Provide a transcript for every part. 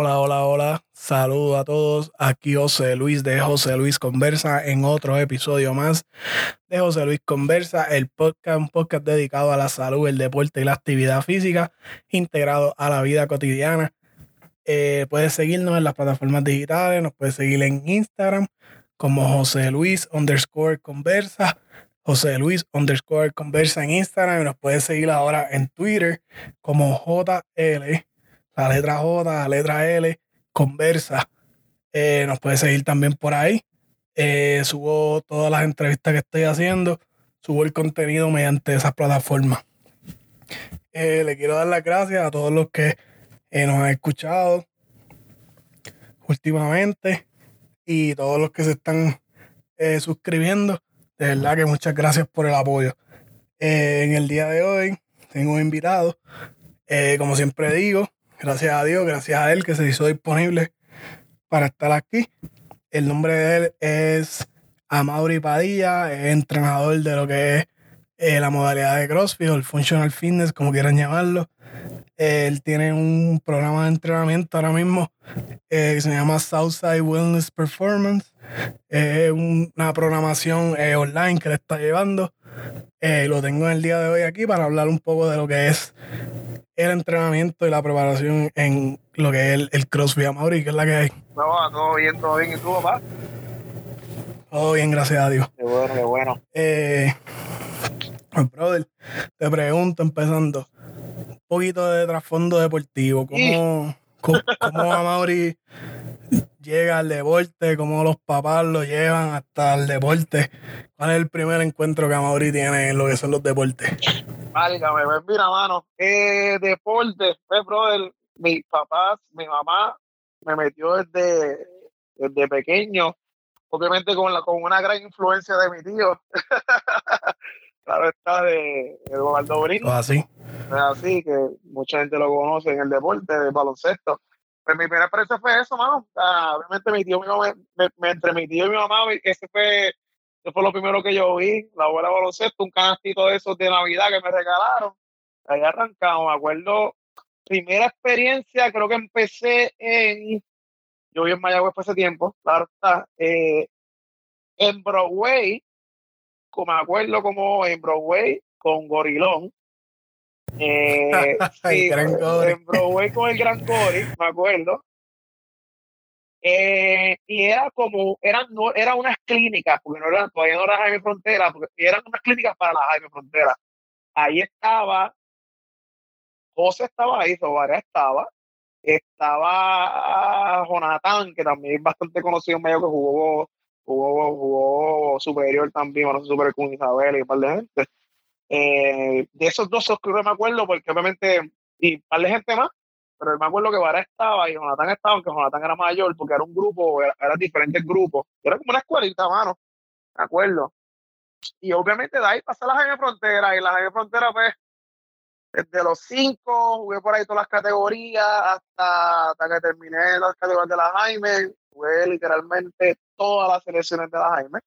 Hola, hola, hola. Saludos a todos. Aquí José Luis de José Luis Conversa en otro episodio más de José Luis Conversa, el podcast, un podcast dedicado a la salud, el deporte y la actividad física, integrado a la vida cotidiana. Eh, puedes seguirnos en las plataformas digitales, nos puedes seguir en Instagram como José Luis underscore conversa, José Luis underscore conversa en Instagram y nos puedes seguir ahora en Twitter como JL la letra J, la letra L, conversa. Eh, nos puede seguir también por ahí. Eh, subo todas las entrevistas que estoy haciendo, subo el contenido mediante esas plataformas. Eh, le quiero dar las gracias a todos los que nos han escuchado últimamente y todos los que se están suscribiendo. De verdad que muchas gracias por el apoyo. en el día de hoy tengo un invitado, como siempre digo, gracias a Dios, gracias a él que se hizo disponible para estar aquí. El nombre de él es Amaury Padilla, es entrenador de lo que es eh, la modalidad de CrossFit o el Functional Fitness, como quieran llamarlo. Él tiene un programa de entrenamiento ahora mismo eh, que se llama Southside Wellness Performance. Es una programación eh, online que le está llevando. Lo tengo en el día de hoy aquí para hablar un poco de lo que es el entrenamiento y la preparación en lo que es el, CrossFit Amaury, que es la que hay. No, todo bien, todo bien. ¿Y tú, papá? Todo bien, gracias a Dios. Qué bueno, qué bueno. Eh, pues, brother, te pregunto, empezando, un poquito de trasfondo deportivo. ¿Cómo, cómo, cómo llega al deporte? ¿Cómo los papás lo llevan hasta el deporte? ¿Cuál es el primer encuentro que Amaury tiene en lo que son los deportes? Válgame, pues mira, mano, eh, deporte, pues, brother, mis papás, mi mamá me metió desde, desde pequeño, obviamente con, la, con una gran influencia de mi tío. claro está, de Eduardo Brito. así. así, que mucha gente lo conoce en el deporte, de baloncesto. Pues mi primera experiencia fue eso, mano. obviamente mi tío, mi mamá, entre mi tío y mi mamá, ese fue eso fue lo primero que yo vi, la abuela baloncesto, un canastito de esos de Navidad que me regalaron. Ahí arrancamos, me acuerdo, primera experiencia, creo que empecé en, yo vi en Mayagüez por ese tiempo, claro está, eh, en Broadway, como me acuerdo como en Broadway con Gorilón. Eh, en Broadway con el Gran Gori, me acuerdo. Eh, y era como, eran, no, era unas clínicas, porque no eran, todavía no era Jaime Frontera, porque eran unas clínicas para la Jaime Frontera. Ahí estaba, José estaba ahí, Sobaria estaba, estaba Jonathan, que también es bastante conocido medio que jugó, jugó, jugó superior también, bueno, superior con Isabel y un par de gente. Eh, de esos dos que me acuerdo, porque obviamente, y un par de gente más, pero me acuerdo que Vara estaba y Jonathan estaba, aunque Jonathan era mayor, porque era un grupo, era, diferentes grupos. Era como una escuelita, mano. Me acuerdo. Y obviamente de ahí pasé a la Jaime Frontera, y la Jaime Frontera, pues, desde los cinco, jugué por ahí todas las categorías, hasta, hasta que terminé las categorías de la Jaime, jugué literalmente todas las selecciones de la Jaime.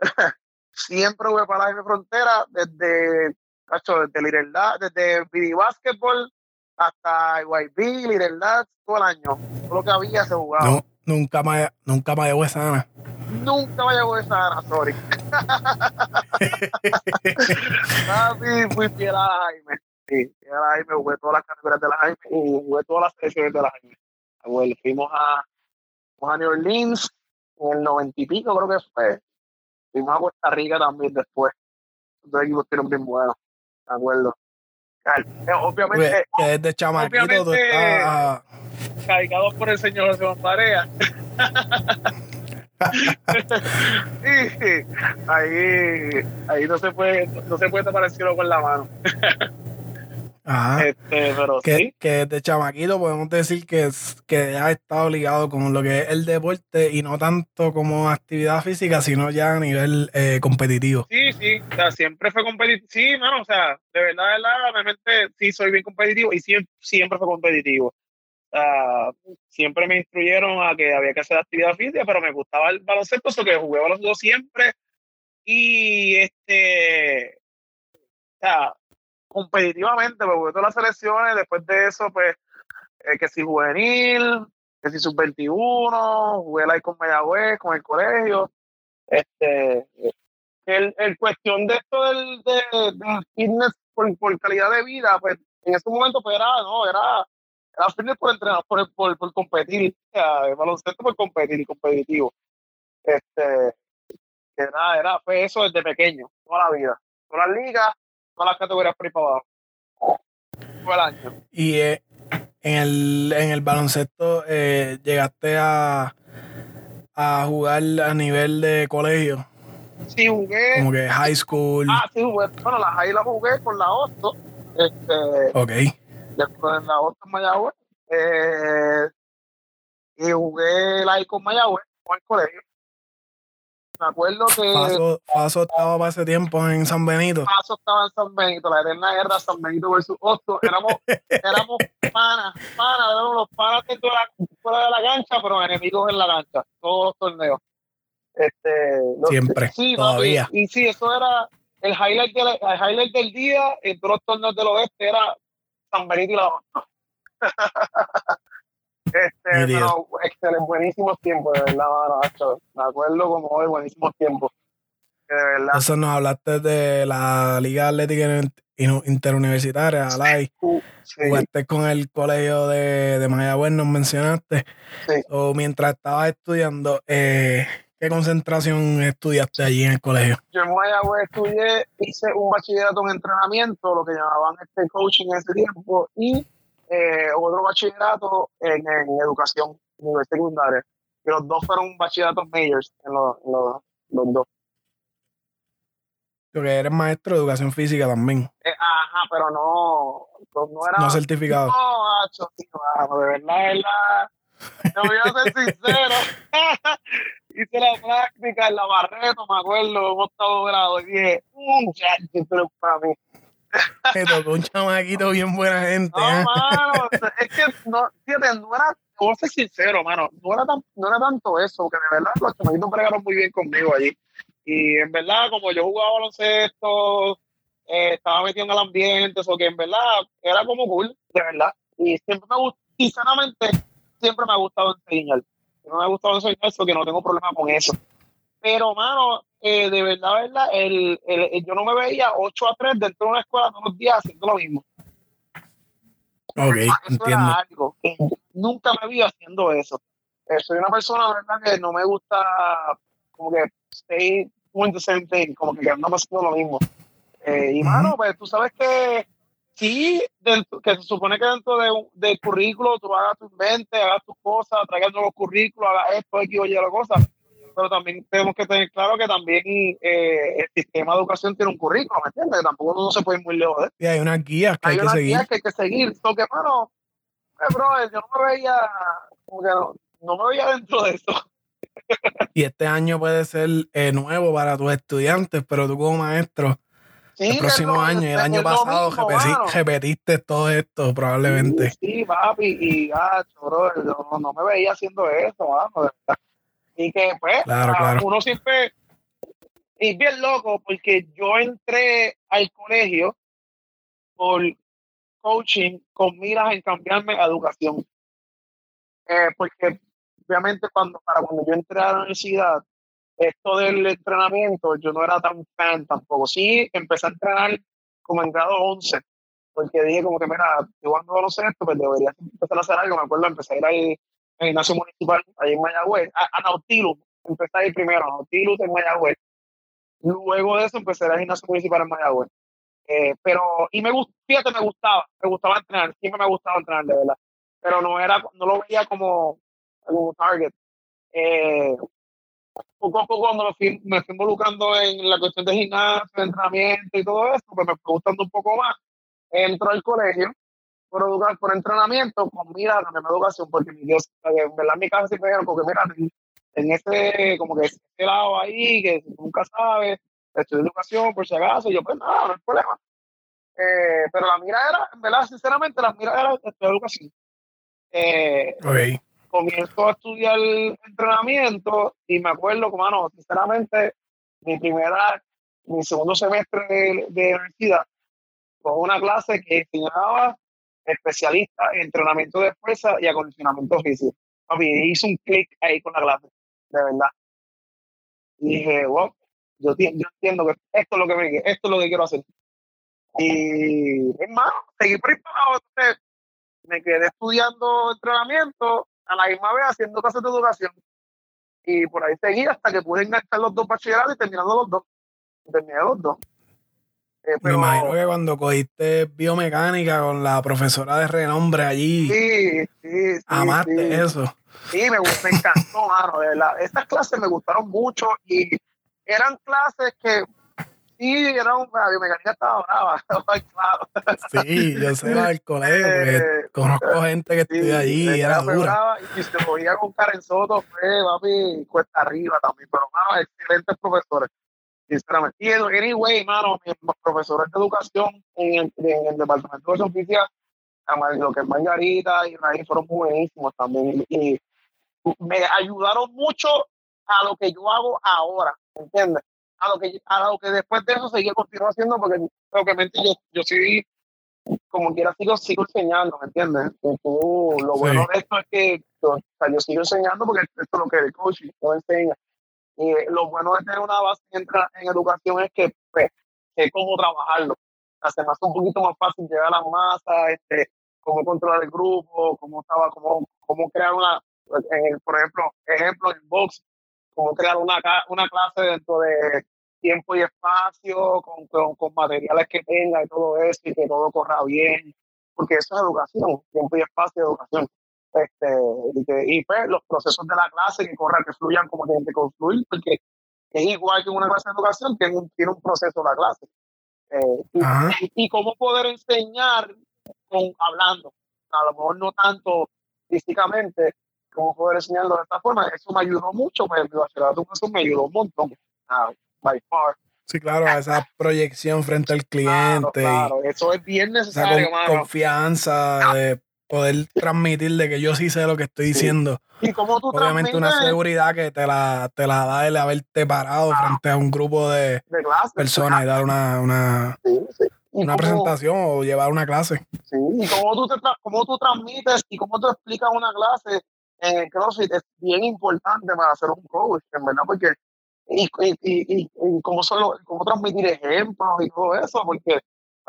Siempre jugué para la Jaime Frontera, desde, cacho, desde Little desde Basketball hasta YB, Little todo el año. Todo lo que había se jugaba. No, nunca me, nunca me llegó esa Ana. Nunca me llegó esa Ana, sorry. sí, fui fiel a Jaime. Sí, fiel a Jaime, jugué todas las categorías de la Jaime y jugué todas las selecciones de la Jaime. Bueno, fuimos a, fuimos a New Orleans en el noventa y pico, creo que fue. Fuimos a Costa Rica también después. Los equipos tienen bien buenos, de acuerdo. Eh, obviamente. Que desde chamaquito tú estás. Caricados por el señor José Marea. ahí, ahí no se puede, no se puede tapar el cielo con la mano. Este, pero que, sí. que de chamaquito podemos decir que, que ha estado ligado con lo que es el deporte y no tanto como actividad física, sino ya a nivel eh, competitivo. Sí, sí, o sea, siempre fue competitivo. Sí, mano, o sea, de verdad, de verdad, realmente sí soy bien competitivo y siempre, siempre fue competitivo. Sea, siempre me instruyeron a que había que hacer actividad física, pero me gustaba el baloncesto, eso que jugué baloncesto siempre. Y este, o sea, competitivamente, porque todas las selecciones, después de eso, pues, eh, que si juvenil, que si sub-21, jugué la con Mayagüez, con el colegio. Este, el, el cuestión de esto del, de, fitness por, por, calidad de vida, pues en ese momento pues era, no, era, era fitness por entrenar, por, por, por competir, el baloncesto por competir y competitivo. Este, era, era, fue eso desde pequeño, toda la vida. Todas las ligas, todas las categorías por ahí para abajo. Todo el año. Y eh, en, el, en el baloncesto eh, llegaste a, a jugar a nivel de colegio. Sí, jugué. Como que high school. Ah, sí, jugué. Bueno, la high la jugué con la 8. Este, ok. Después en la 8 en Mayagüez. Eh, y jugué la high con Mayagüez, con el colegio. Me acuerdo que. Paso, Paso estaba para ese tiempo en San Benito. Paso estaba en San Benito, la eterna guerra San Benito versus Osto. Éramos, éramos panas, panas, éramos los panas de fuera de la cancha, pero enemigos en la cancha, todos los torneos. Este, Siempre, sí, todavía. y, sí, eso era el highlight, del, el highlight del día en todos los torneos del oeste, era San Benito y la. Este, pero excelente, buenísimos tiempos, de verdad, Me acuerdo como hoy, buenísimos tiempos. De verdad. Eso nos hablaste de la Liga Atlética Interuniversitaria, ALAI. Uh, Jugaste con el colegio de, de Mayagüez, nos mencionaste. O mientras estabas estudiando, eh, ¿qué concentración estudiaste allí en el colegio? Yo en Mayagüez estudié, hice un bachillerato en entrenamiento, lo que llamaban este coaching en ese tiempo, y eh, otro bachillerato en, educación, nivel secundaria. Y los dos fueron bachilleratos majors en los, los, dos. Porque eres maestro de educación física también. Eh, ajá, pero no, no era. No certificado. No, macho, de verdad, de verdad. Te voy a ser sincero. Hice la práctica en la Barreto, me acuerdo, en octavo grado, y dije, ya, pero para mí. Me tocó un chamaquito bien buena gente. No, ¿eh? mano, es que no, fíjate, no era, voy a ser sincero, mano, no era, tan, no era tanto eso, porque de verdad los chamaquitos bregaron muy bien conmigo allí. Y en verdad, como yo jugaba baloncesto, eh, estaba metido en el ambiente, eso que en verdad era como cool, de verdad. Y siempre me gustó, sinceramente, siempre me ha gustado enseñar. No me ha gustado enseñar eso, que no tengo problema con eso. Pero, mano, eh, de verdad, verdad, el, el, yo no me veía 8 a 3 dentro de una escuela todos los días haciendo lo mismo. Ok, entiendo. algo nunca me vi haciendo eso. Eh, soy una persona, verdad, que no me gusta como que stay doing the same thing, como que andamos haciendo lo mismo. Eh, y, mano, pues tú sabes que sí, que se supone que dentro de, del currículo tú hagas tu mente, hagas tus cosas, traigas nuevos currículos, hagas esto, aquí, oye, la cosa pero también tenemos que tener claro que también eh, el sistema de educación tiene un currículo, ¿me entiendes? Tampoco uno se puede ir muy lejos de eso. Y hay unas guías que hay, que seguir. Guías que hay que seguir. So que, mano, eh, bro, yo no me veía, como que no, no me veía dentro de eso. y este año puede ser eh, nuevo para tus estudiantes, pero tú como maestro, el próximo año y el año pasado repetiste todo esto probablemente. Sí, papi, y gacho, bro, yo no, me veía haciendo eso, vamos, de verdad. Y que pues uno siempre es bien loco porque yo entré al colegio por coaching con miras en cambiarme a educación. Eh, porque obviamente cuando, para cuando yo entré a la universidad, esto del entrenamiento, yo no era tan fan tampoco. Sí, empecé a entrenar como en grado 11, porque dije como que, mira, yo cuando no sé esto, pues debería empezar a hacer algo. Me acuerdo, empecé a ir ahí en el gimnasio municipal, ahí en Mayagüez, a, Nautilus, empecé ahí primero, a Nautilus en Mayagüez. Luego de eso empecé a gimnasio municipal en Mayagüez. Eh, pero, y me gustaba, fíjate, me gustaba, me gustaba entrenar, siempre me gustaba entrenar, de verdad. Pero no era, no lo veía como, como target. Eh, poco a cuando me fui, me fui involucrando en la cuestión de gimnasio, entrenamiento y todo eso, pues me fue gustando un poco más. Entro al colegio por, educar, por entrenamiento con mira también educación, porque mi Dios, en verdad mi casa siempre dijeron, porque mira, en, este, como que ese lado ahí, que nunca sabes, estudio educación por si acaso, y yo pues nada, no hay problema. Eh, pero la mira era, en verdad, sinceramente, la mira era estudiar educación. Eh, Comienzo a estudiar entrenamiento y me acuerdo, como no, sinceramente, mi primera, mi segundo semestre de, de universidad, fue una clase que enseñaba especialista en entrenamiento de fuerza y acondicionamiento físico. papi, hizo un clic ahí con la clase, de verdad. Y dije, wow, yo, entiendo que esto es lo que me, esto es lo que quiero hacer. Y, hermano, seguí por ahí me quedé estudiando entrenamiento, a la misma vez haciendo clases de educación. Y por ahí seguí hasta que pude enganchar los dos bachilleratos y terminando los dos. terminé los dos. Eh, me imagino que cuando cogiste biomecánica con la profesora de renombre allí, sí, sí, sí amaste eso. Sí, me, me encantó, mano. Estas clases me gustaron mucho y eran clases que sí, era un, la biomecánica estaba brava, claro. Sí, yo sé del colegio, eh, conozco gente que estudia allí y era dura. y se podía con Karen Soto, fue, papi, cuesta arriba también, pero, mano, excelentes profesores, sinceramente. Y, anyway, mano, mis profesores de educación en el, en el departamento de educación física, lo que es Margarita y Raíz fueron buenísimos también, y me ayudaron mucho a lo que yo hago ahora, ¿entiendes? A lo que, a lo que después de eso seguí continuando haciendo, porque obviamente yo, yo sí, como quiera, sigo, sigo enseñando, ¿me entiendes? lo bueno de esto es que yo, sigo enseñando porque esto es lo que el coach no enseña. Y lo bueno de tener una base en, en educación es que pues, sé cómo trabajarlo. Hace más un poquito más fácil llegar a la masa, este, cómo controlar el grupo, cómo estaba, cómo, cómo crear una, por ejemplo, ejemplo en box, cómo crear una, una clase dentro de tiempo y espacio, con, con, materiales que tenga y todo eso, y que todo corra bien, porque eso es educación, tiempo y espacio educación. Este, y, pues los procesos de la clase que corran, que fluyan como tienen que construir, porque es igual que una clase de educación, tiene un, tiene un proceso la clase. Eh, y, y, cómo poder enseñar con, hablando, a lo mejor no tanto físicamente, cómo poder enseñarlo de esta forma. Eso me ayudó mucho, me, eso me ayudó un montón, uh, by far. Sí, claro, esa proyección frente al cliente. Claro, eso es bien necesario, esa confianza de poder transmitir de que yo sí sé lo que estoy diciendo. ¿Y cómo tú Obviamente una seguridad que te la, te la da el haberte parado frente a un grupo de, personas y dar una, una, una presentación o llevar una clase. Sí, y cómo tú, te, cómo tú transmites y cómo tú explicas una clase en el CrossFit es bien importante para hacer un coach, en verdad, porque y, y, y, y cómo, solo, cómo transmitir ejemplos y todo eso, porque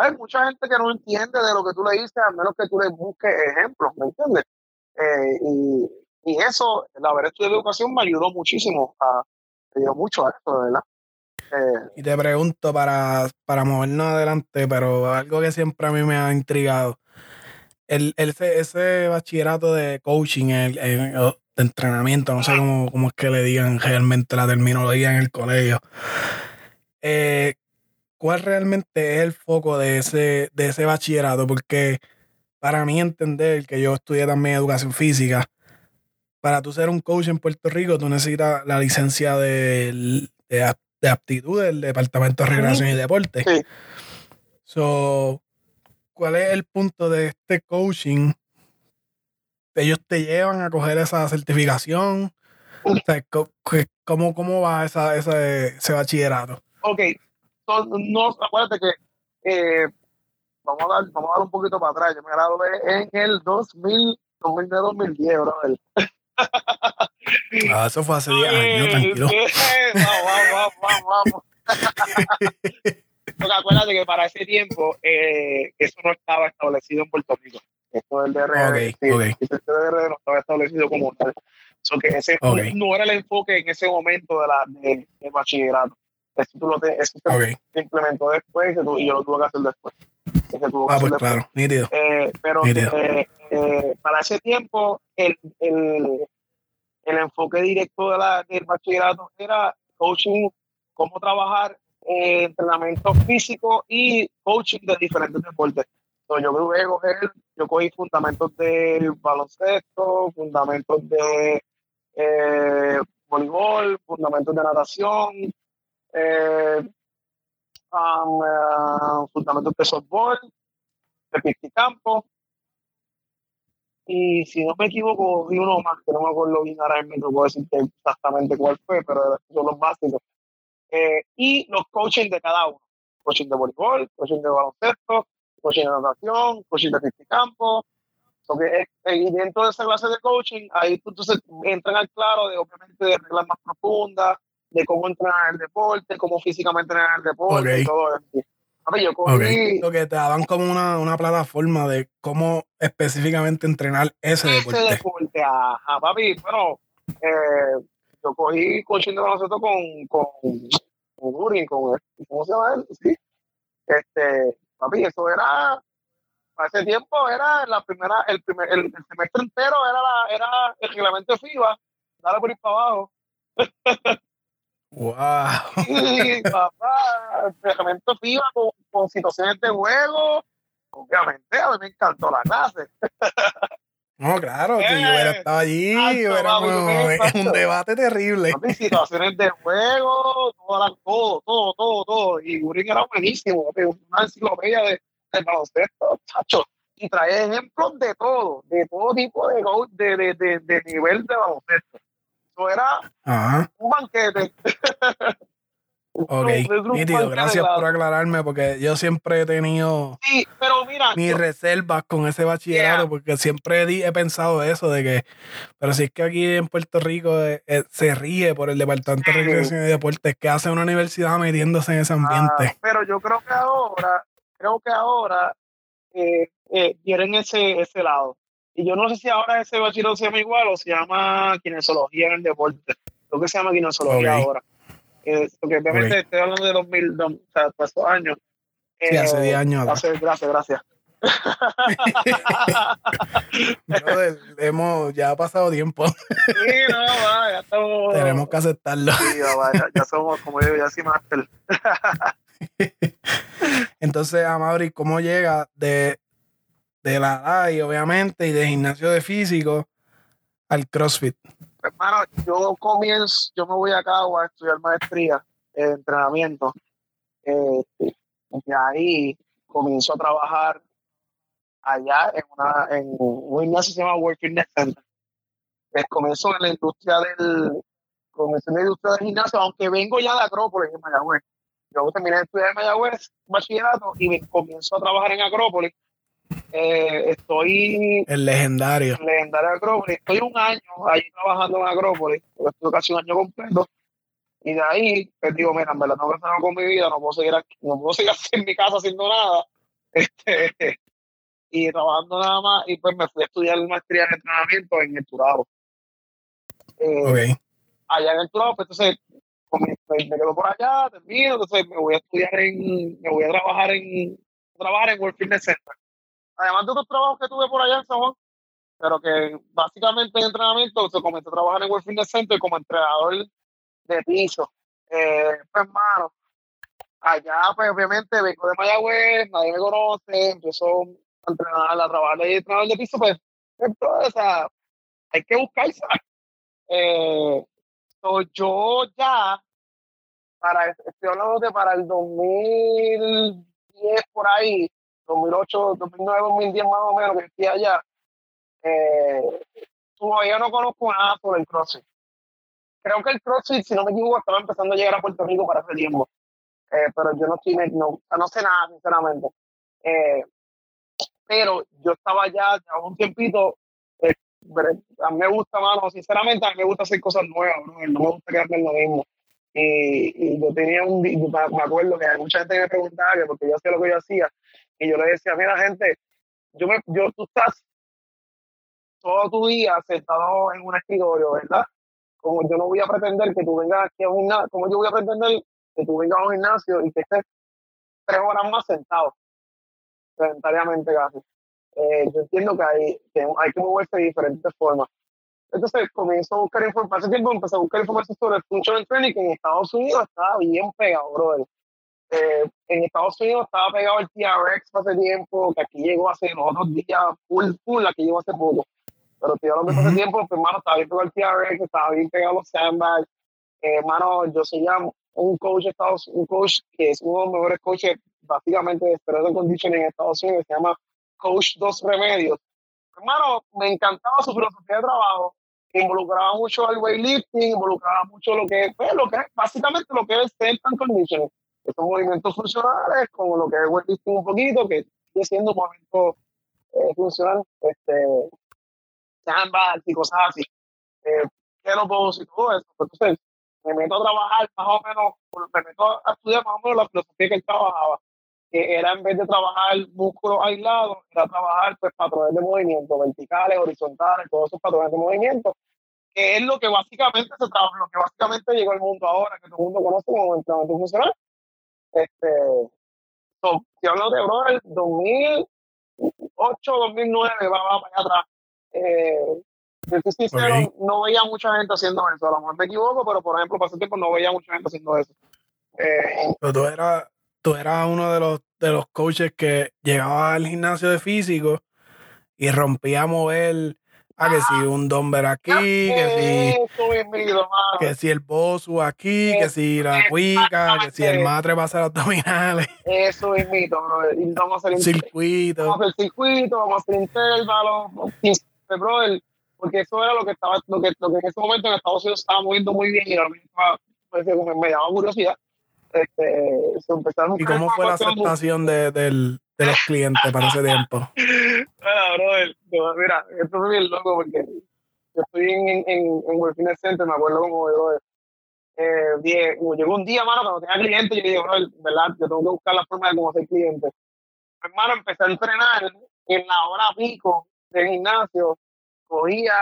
hay mucha gente que no entiende de lo que tú le dices, a menos que tú le busques ejemplos, ¿me entiendes? Eh, y, y eso, el haber estudiado educación me ayudó muchísimo, a, me ayudó mucho a esto, verdad. Eh, y te pregunto para, para movernos adelante, pero algo que siempre a mí me ha intrigado el, ese, bachillerato de coaching, el, de entrenamiento, no sé cómo, cómo, es que le digan realmente la terminología en el colegio. Eh, ¿Cuál realmente es el foco de ese, de ese bachillerato? Porque para mí entender que yo estudié también educación física, para tú ser un coach en Puerto Rico, tú necesitas la licencia de, de, aptitud del Departamento de Recreación y Deporte. Sí. So, ¿Cuál es el punto de este coaching? Ellos te llevan a coger esa certificación. ¿cómo, ¿Cómo va esa, ese bachillerato? Ok, no, acuérdate que eh, vamos, a dar, vamos a dar un poquito para atrás. Yo me gradué en el 2000, 2010, brother. Ah, eso fue hace 10 años, tranquilo. vamos, vamos, vamos. Porque acuérdate que para ese tiempo eh, eso no estaba establecido en Puerto Rico. Esto del DRD, okay, okay. DRD no estaba establecido como tal. So que ese no era el enfoque en ese momento de la, de, bachillerato. Eso, tú lo te, eso se implementó después y yo lo tuve que hacer después. ah, pues claro, nítido. Eh, pero eh, eh, para ese tiempo el, el, el enfoque directo de la, del bachillerato era coaching, cómo trabajar eh, entrenamiento físico y coaching de diferentes deportes. Entonces, yo voy a coger, yo cogí fundamentos del baloncesto, fundamentos de voleibol, fundamentos de natación, eh, um, fundamentos de softball, de piscicampo. Y si no me equivoco, cogí uno más que no me acuerdo bien ahora mismo, puedo decir exactamente cuál fue, pero son los básicos. Eh, y los coaching de cada uno. Coaching de voleibol, coaching de baloncesto, coaching de natación, coaching de campo. Porque, y dentro de esa clase de coaching, ahí entonces entran al claro de obviamente de reglas más profundas, de cómo entrenar el deporte, cómo físicamente entrenar el deporte y todo eso. yo cogí, Lo que te daban como una, una, plataforma de cómo específicamente entrenar ese, deporte. Ese deporte, ajá, papi. Bueno, eh, yo cogí coaching de nosotros con, con, con Gurin, con, ¿cómo se llama él? Sí. Este, papi, eso era ese tiempo era la primera, el primer, el, semestre entero era la, era el reglamento FIBA, dale por ir para abajo. Wow. Sí, papá, el reglamento FIBA con, con situaciones de juego. Obviamente, a mí me encantó la clase. No, claro, si yo hubiera eh, estado allí, hubiera un debate terrible. situaciones de juego, todo, todo, todo, todo, todo. Y Gurin era buenísimo, una enciclopedia de, el baloncesto, chacho, y trae ejemplos de todo, de todo tipo de, de, de, de, nivel de baloncesto. Eso era un banquete. Ok, nítido, gracias por aclararme porque yo siempre he tenido sí, pero mira, mis reservas con ese bachillerato porque siempre he, pensado eso de que, pero si es que aquí en Puerto Rico eh, eh, se ríe por el Departamento de Recreación y Deportes que hace una universidad metiéndose en ese ambiente. Ah, pero yo creo que ahora creo que ahora eh, eh, quieren ese, ese lado. Y yo no sé si ahora ese bachillerato se llama igual o se llama kinesiología en el deporte. Creo que se llama kinesiología ahora. Eh, porque obviamente estoy hablando de 2000, o sea, estos años. sí, hace 10 años. Hace, gracias, gracias. hemos, ya ha pasado tiempo. sí, no, va, ya estamos. Tenemos que aceptarlo. Sí, ya, ya, somos, como yo, ya sí máster. Entonces, Amabri, ¿cómo llega de, de la y obviamente, y de gimnasio de físico al CrossFit? Hermano, yo comienzo, yo me voy a cabo a estudiar maestría en entrenamiento. Eh, y ahí comienzo a trabajar allá en, una, en un gimnasio que se llama World Fitness Center. Eh, comienzo en la industria del, comienzo en la industria del gimnasio, aunque vengo ya de Acrópolis en Mayagüez. Yo terminé de estudiar en Mayagüez, bachillerato, y comienzo a trabajar en Acrópolis. Eh, estoy. El legendario. El legendario Acrópolis. Estoy un año ahí trabajando en Acrópolis, estuve casi un año completo. Y de ahí, pues digo, mira, en verdad hacer algo con mi vida, no puedo seguir aquí, no puedo seguir en mi casa haciendo nada. Este, y trabajando nada más, y pues me fui a estudiar maestría en entrenamiento en el Turabo. Eh, allá en el Turabo, pues entonces me, quedo por allá, termino, entonces me voy a estudiar en, me voy a trabajar en, trabajar en World Fitness Center. Además de otros trabajos que tuve por allá en San pero que básicamente en entrenamiento se comencé a trabajar en World Fitness Center como entrenador de piso. Eh, pues, hermano, allá, pues, obviamente, vengo de Mayagüez, nadie me conoce, empezó a entrenar, a trabajar de entrenador de piso, pues, entonces, hay que buscarse. Eh, yo ya, para, estoy hablando de para el 2010 por ahí, 2008, 2009, 2010 más o menos, que estoy allá, eh, todavía no conozco nada sobre el CrossFit. Creo que el CrossFit, si no me equivoco, estaba empezando a llegar a Puerto Rico para ese tiempo. Eh, pero yo no, tiene, no, no sé nada, sinceramente. Eh, pero yo estaba ya, ya un tiempito a mí me gusta, mano, sinceramente, a mí me gusta hacer cosas nuevas, no, me gusta quedarme en lo mismo. Y, yo tenía un, me acuerdo que mucha gente me preguntaba que porque yo hacía lo que yo hacía, y yo le decía, mira, gente, yo, me, yo tú estás todo tu día sentado en un escritorio, ¿verdad? Como yo no voy a pretender que tú vengas aquí a un gimnasio, como yo voy a pretender que tú vengas a un gimnasio y que estés tres horas más sentado, sedentariamente casi. Eh, yo entiendo que hay, que hay que moverse de diferentes formas. Entonces comienzo a buscar información, hace tiempo empecé a buscar información sobre el functional training que en Estados Unidos estaba bien pegado, brother. Eh, en Estados Unidos estaba pegado el TRX hace tiempo, que aquí llegó hace los otros días, full, full, aquí llegó hace poco. Pero estoy hablando hace tiempo, pues, hermano, estaba bien pegado el TRX, estaba bien pegado los sandbags. Eh, hermano, yo soy ya un coach, Estados, un coach que es uno de los mejores coaches, básicamente, de stress conditioning en Estados Unidos, se llama Coach Dos Remedios. Hermano, me encantaba su filosofía de trabajo, involucraba mucho el weightlifting, involucraba mucho lo que, pues, lo que es, básicamente lo que es strength and conditioning, son movimientos funcionales, como lo que es weightlifting un poquito, que sigue siendo movimiento eh, funcional, este, sandbags y cosas así. Eh, kettlebells y todo eso. Entonces, me meto a trabajar más o menos, me meto a estudiar más o menos la filosofía que él trabajaba, que era en vez de trabajar músculos aislados, era trabajar pues patrones de movimiento, verticales, horizontales, todos esos patrones de movimiento, que es lo que básicamente se trabaja, lo que básicamente llegó al mundo ahora, que todo el mundo conoce como entrenamiento funcional. Este, so, si hablo de bro, el 2008, 2009, va, va para allá atrás. Eh, sincero, no veía mucha gente haciendo eso. A lo mejor me equivoco, pero por ejemplo, pasé tiempo no veía mucha gente haciendo eso. Eh, pero tú eras, tú eras uno de los, de los coaches que llegaba al gimnasio de físico y rompía a mover a que si un dumbbell aquí, que si, que si el bosu aquí, que si la cuica, que si el matre va a hacer abdominales. Eso es mito, bro. Y vamos a hacer circuito. Vamos a hacer circuito, vamos a hacer intervalos, brother porque eso era lo que estaba, lo que, lo que en ese momento en Estados Unidos estaba moviendo muy bien y a mí me, me daba curiosidad. Este, ¿Y cómo fue la aceptación de, del, de los clientes para ese tiempo? Bueno, brother, mira, esto es bien loco porque yo estoy en, en, en Fitness Center, me acuerdo como de eh, llegó un día, mano, cuando tenía clientes, yo dije, brother, ¿verdad? Yo tengo que buscar la forma de cómo ser cliente. Hermano, empecé a entrenar en la hora pico del gimnasio cogía,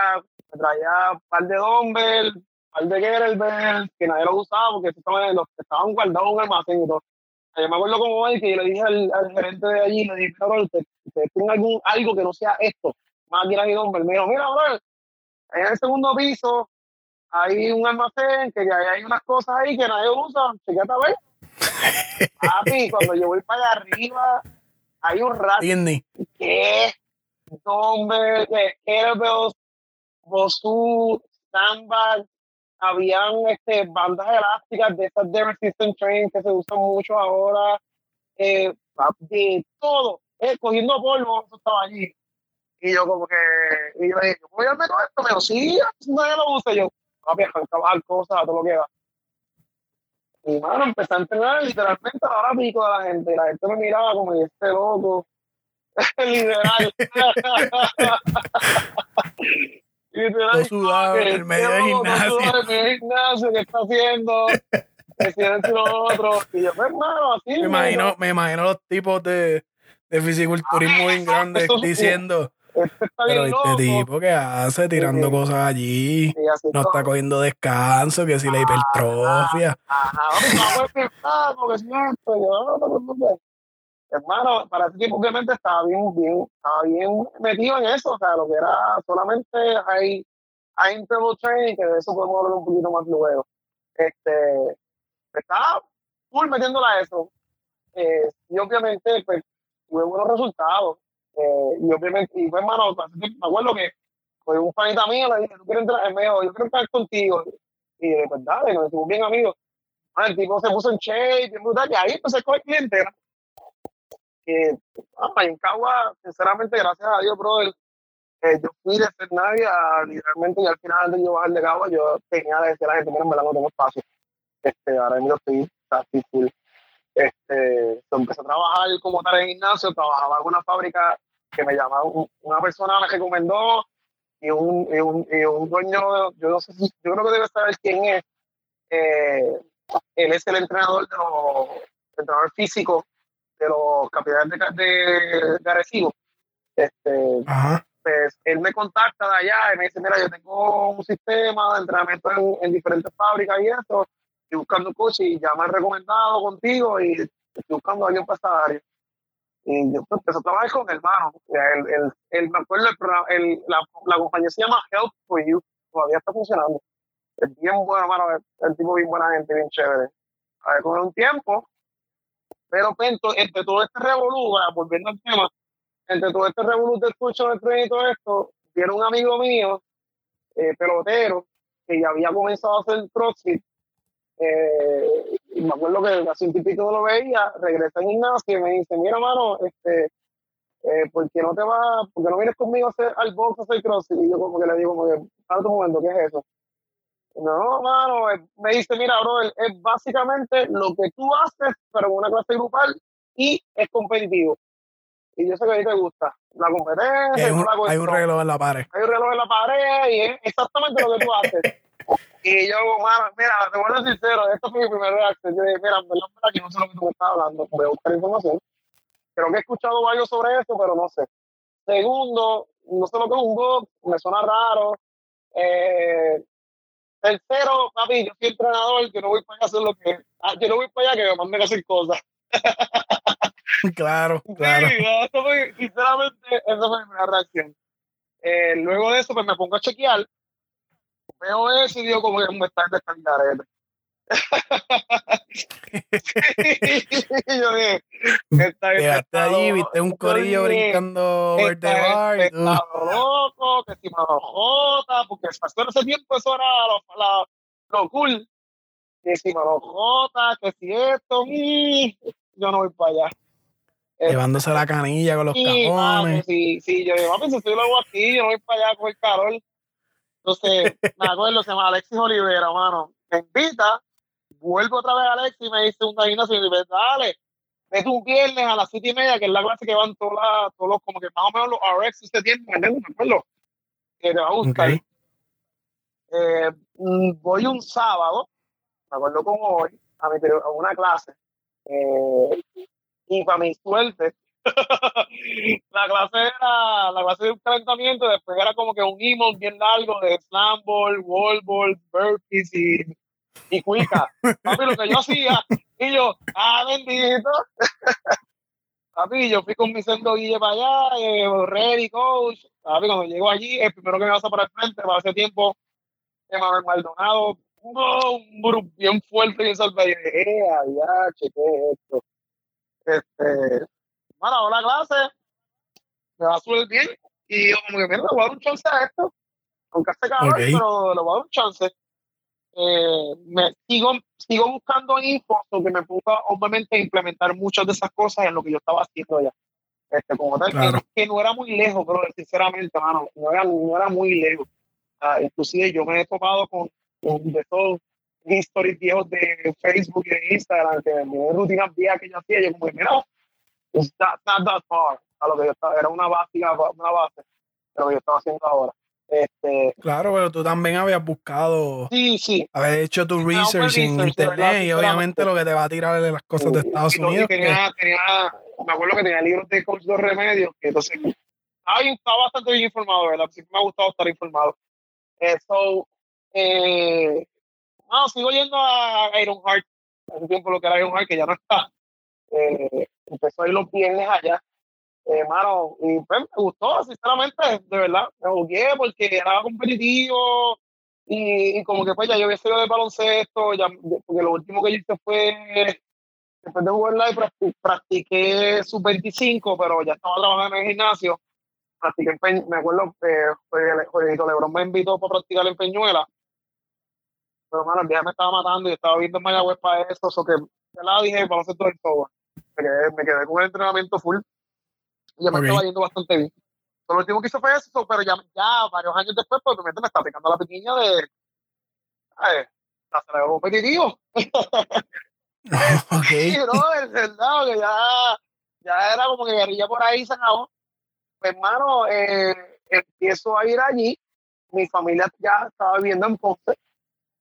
me traía un par de dumbbells, un par de kettlebells, que nadie lo usaba porque estaban, los, estaban guardados en un almacén y todo. Yo me acuerdo como hoy que yo le dije al, al gerente de allí, le dije, pero usted, tiene algún, algo que no sea esto, máquinas y dumbbells. Me dijo, mira, bro, en el segundo piso hay un almacén que hay unas cosas ahí que nadie usa, chequete a ver. Papi, cuando yo voy para allá arriba, hay un rato. ¿Qué? Dumbbell, kettlebells, Bosu, sandbags, habían este, bandas elásticas de esas de resistance training que se usan mucho ahora, eh, de todo, eh, cogiendo polvo, eso estaba allí. Y yo como que, y yo dije, voy a meter esto, pero sí, no ya lo uso yo. Papi, a trabajar cosas, todo lo que va. Y mano, empecé a entrenar literalmente a la hora pico de la gente. La gente me miraba como, este loco? Literal. Literal. sudado en el medio del gimnasio. El gimnasio, ¿qué está haciendo? Y lo otro. Y yo, pues, hermano, así. Me imagino, me imagino los tipos de, de fisiculturismo bien grandes diciendo. Este está pero bien este loco. tipo que hace tirando sí, cosas allí, no está cogiendo descanso, que si la hipertrofia. Ajá, vamos a pensar, porque es cierto, yo no te hermano, para ese tiempo obviamente estaba bien, bien, estaba bien metido en eso, o sea, lo que era solamente hay, hay interval training, que de eso podemos hablar un poquito más luego. Este, estaba full metiéndola a eso. Eh, y obviamente, pues, tuve buenos resultados. Eh, y obviamente, y pues, hermano, me acuerdo que fue un fanita mío, le dije, tú quieres entrar, en medio, yo quiero entrar contigo. Y de pues dale, nos hicimos bien amigos. Ah, el tipo se puso en shape, brutal, y ahí empecé con el cliente. Que ah, en Cagua, sinceramente, gracias a Dios, brother, eh, yo fui de ser nadie literalmente y al final de yo bajar de Cagua, yo tenía que decir a la gente, mira, me la no tengo espacio. Este, ahora mismo estoy así full. Este, empecé a trabajar como tal en gimnasio, trabajaba en una fábrica que me llamaba, una persona me recomendó y un, y un, y un dueño, yo no sé si, yo creo que debe saber quién es. Eh, él es el entrenador de los entrenador físico de los capitanes de, de, de Arecibo. Este, pues él me contacta de allá y me dice, mira, yo tengo un sistema de entrenamiento en, diferentes fábricas y eso, estoy buscando un coach y ya me han recomendado contigo y estoy buscando a alguien para esta área. Y yo pues, empecé a trabajar con el hermano. El, el, el, me acuerdo, el, la, la, compañía se llama Help for You, todavía está funcionando. Es bien bueno, hermano, el, tipo bien buena gente, bien chévere. A ver, con un tiempo, pero pues, entre todo este revolú, volviendo al tema, entre todo este revolú del curso de tren y todo esto, viene un amigo mío, eh, pelotero, que ya había comenzado a hacer CrossFit. Eh, y me acuerdo que hace un tipito lo veía, regresa en gimnasio y me dice, mira, mano, este, eh, ¿por qué no te vas, por qué no vienes conmigo a hacer al box a hacer CrossFit? Y yo como que le digo, como que, un momento, ¿qué es eso? No, mano, me dice, mira, bro, es básicamente lo que tú haces, pero en una clase grupal y es competitivo. Y yo sé que a ti te gusta. la competencia. Hay un, la hay un reloj en la pared. Hay un reloj en la pared y es exactamente lo que tú haces. y yo, mano, mira, te voy a ser sincero, esto fue mi primer reacción. Yo dije, mira, en verdad, aquí no sé lo que tú me estás hablando, voy a buscar información. Creo que he escuchado algo sobre esto, pero no sé. Segundo, no sé lo que es un bug, me suena raro. Eh, tercero, papi, yo soy entrenador, que no voy para allá a hacer lo que. Ah, yo no voy para allá que me manden a hacer cosas. claro, claro. Sí, eso fue, sinceramente, esa fue mi primera reacción. Eh, luego de eso, pues me pongo a chequear. Veo eso y digo, como que me está en descargarete. Yo dije, allí, viste un corillo brincando over the bar. Está loco, que si me lo jota, porque en ese tiempo eso era lo, la, lo cool. Que si jota, que si esto, mmm, yo no voy para allá. Llevándose la canilla con los cajones. sí, sí, yo digo, si estoy luego aquí, yo no voy para allá con el calor. Entonces, me acuerdo, se llama Alexis Olivera, mano. Me invita, vuelvo otra vez a Alexis y me dice un gimnasio y me dice, dale, es un viernes a las siete y media, que es la clase que van todos, los, como que más o menos los RX este tiempo, me acuerdo, que te va a gustar. Eh, mm, voy un sábado, me acuerdo como hoy, a, mi, a una clase. Eh, y para mi suerte, la clase era la clase de un calentamiento, después era como que un email bien largo de slam ball, wall ball, burpees y, y cuica. Papi, lo que yo hacía, y yo, ah, bendito. Papi, yo fui con mi sendo guille para allá, eh, ready, coach. Papi, cuando llego allí, el primero que me pasa para el frente, para ese tiempo, Emanuel Maldonado, un grupo bien fuerte y salva. Y dije, eh, ya, ¿qué es esto? Este, bueno, la clase, me va a subir bien. Y yo, como que, mira, le voy a dar un chance a esto. Aunque hace calor, pero le voy a dar un chance. Eh, me sigo, sigo buscando info que me ponga, obviamente, a implementar muchas de esas cosas en lo que yo estaba haciendo ya. Este, como tal, Claro. que, que no era muy lejos, pero sinceramente, mano, no era, no era muy lejos. Ah, inclusive yo me he topado con, con de esos stories viejos de Facebook y de Instagram, que de rutinas viejas que yo hacía, yo como, que, mira, it's not, not that far a lo que yo estaba, era una básica, una base que yo estaba haciendo ahora. Este, Claro, pero tú también habías buscado, sí, sí, haber hecho tu research en research, internet y obviamente lo que te va a tirar de las cosas de Estados y, Unidos. que- tenía, tenía, me acuerdo que tenía libros de coach de remedios, que entonces estaba, estaba bastante bien informado, ¿verdad? Siempre me ha gustado estar informado. Eso, eh, no, sigo yendo a Ironheart, hace tiempo lo que era Ironheart, que ya no está. Eh, empezó a ir los viernes allá. Eh, mano, y pues me gustó, sinceramente, de verdad, me jugué porque era competitivo y, y como que pues ya yo había salido de baloncesto, ya, porque lo último que yo hice fue después de jugar live practi- practiqué sub 25, pero ya estaba trabajando en el gimnasio. Practiqué en Peñ- me acuerdo, eh, fue- Jorgito Lebron me invitó para practicar en Peñuela. Pero, mano, el día me estaba matando y estaba viendo en Mayagüez para eso, eso que de lado dije, a hacer todo. Me quedé, me quedé con el entrenamiento full y ya me Ok. estaba yendo bastante bien. Pero lo último que hice fue eso, pero ya, ya varios años después, pues me está picando la pequeña de. Ay, algo competitivo. ok. Sí, bro, es verdad, que ya, ya era como que guerrilla por ahí se acabó. Pues, hermano, eh, empiezo a ir allí. Mi familia ya estaba viviendo en Ponce.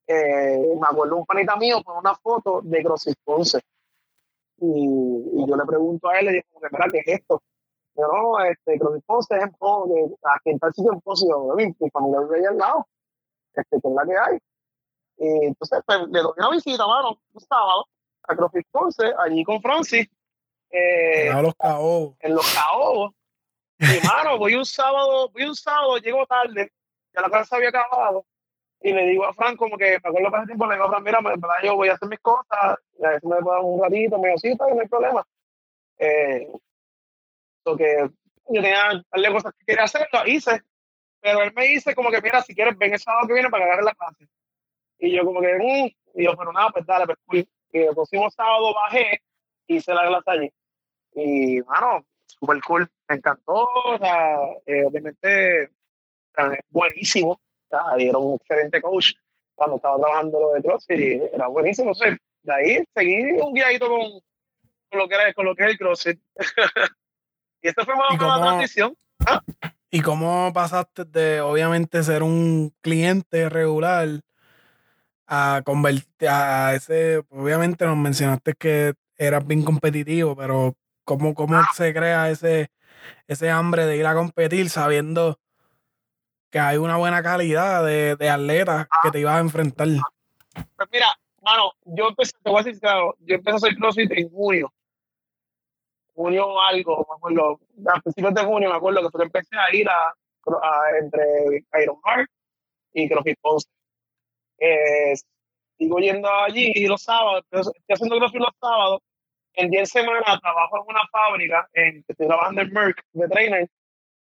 Eh, me acuerdo un panita mío con una foto de CrossFit Ponce. Y, y yo le pregunto a él, le digo, ¿qué es esto? No, este, CrossFit Ponce es en aquí en tal sitio en Ponce. Y yo, mi, mi familia vive ahí al lado. Este, que es la que hay. Y entonces, pues, le doy una visita, mano, un sábado a CrossFit Ponce, allí con Francis, eh, A los caos. en los caobos. Y mano, voy un sábado, voy un sábado, llego tarde, ya la clase había acabado, y le digo a Fran, como que me acuerdo que hace tiempo, le digo a Fran, mira, en verdad yo voy a hacer mis cosas, y a si me puedo dar un ratito, me dijo, sí, está bien, no hay problema. Eh, porque yo tenía un par de cosas que quería hacer, las hice, pero él me dice como que, mira, si quieres, ven el sábado que viene para que agarres la clase. Y yo como que, mm, y yo, pero nada, pues dale, pues cool. Y el próximo sábado bajé, hice la clase allí. Y, mano, súper cool, me encantó, o sea, eh, obviamente, buenísimo, o sea, era un excelente coach cuando estaba trabajando lo de CrossFit, y era buenísimo, sea, de ahí seguí un guiadito con, con lo que era, con lo que es el CrossFit. Y esto fue más o menos la transición. ¿Ah? ¿Y cómo pasaste de, obviamente, ser un cliente regular a convertir a ese, obviamente nos mencionaste que eras bien competitivo, pero ¿cómo, cómo ah. se crea ese, ese hambre de ir a competir sabiendo que hay una buena calidad de, de atletas que te ibas a enfrentar? Pues mira, mano, yo empecé, te voy a decir claro, yo empecé a hacer CrossFit en junio. Junio algo, me acuerdo, a principios de junio me acuerdo que empecé a ir a, a entre Iron Heart y CrossFit Ponce. Eh, sigo yendo allí los sábados, estoy haciendo CrossFit los sábados. En 10 semanas trabajo en una fábrica, en, estoy trabajando en Merck de trainer.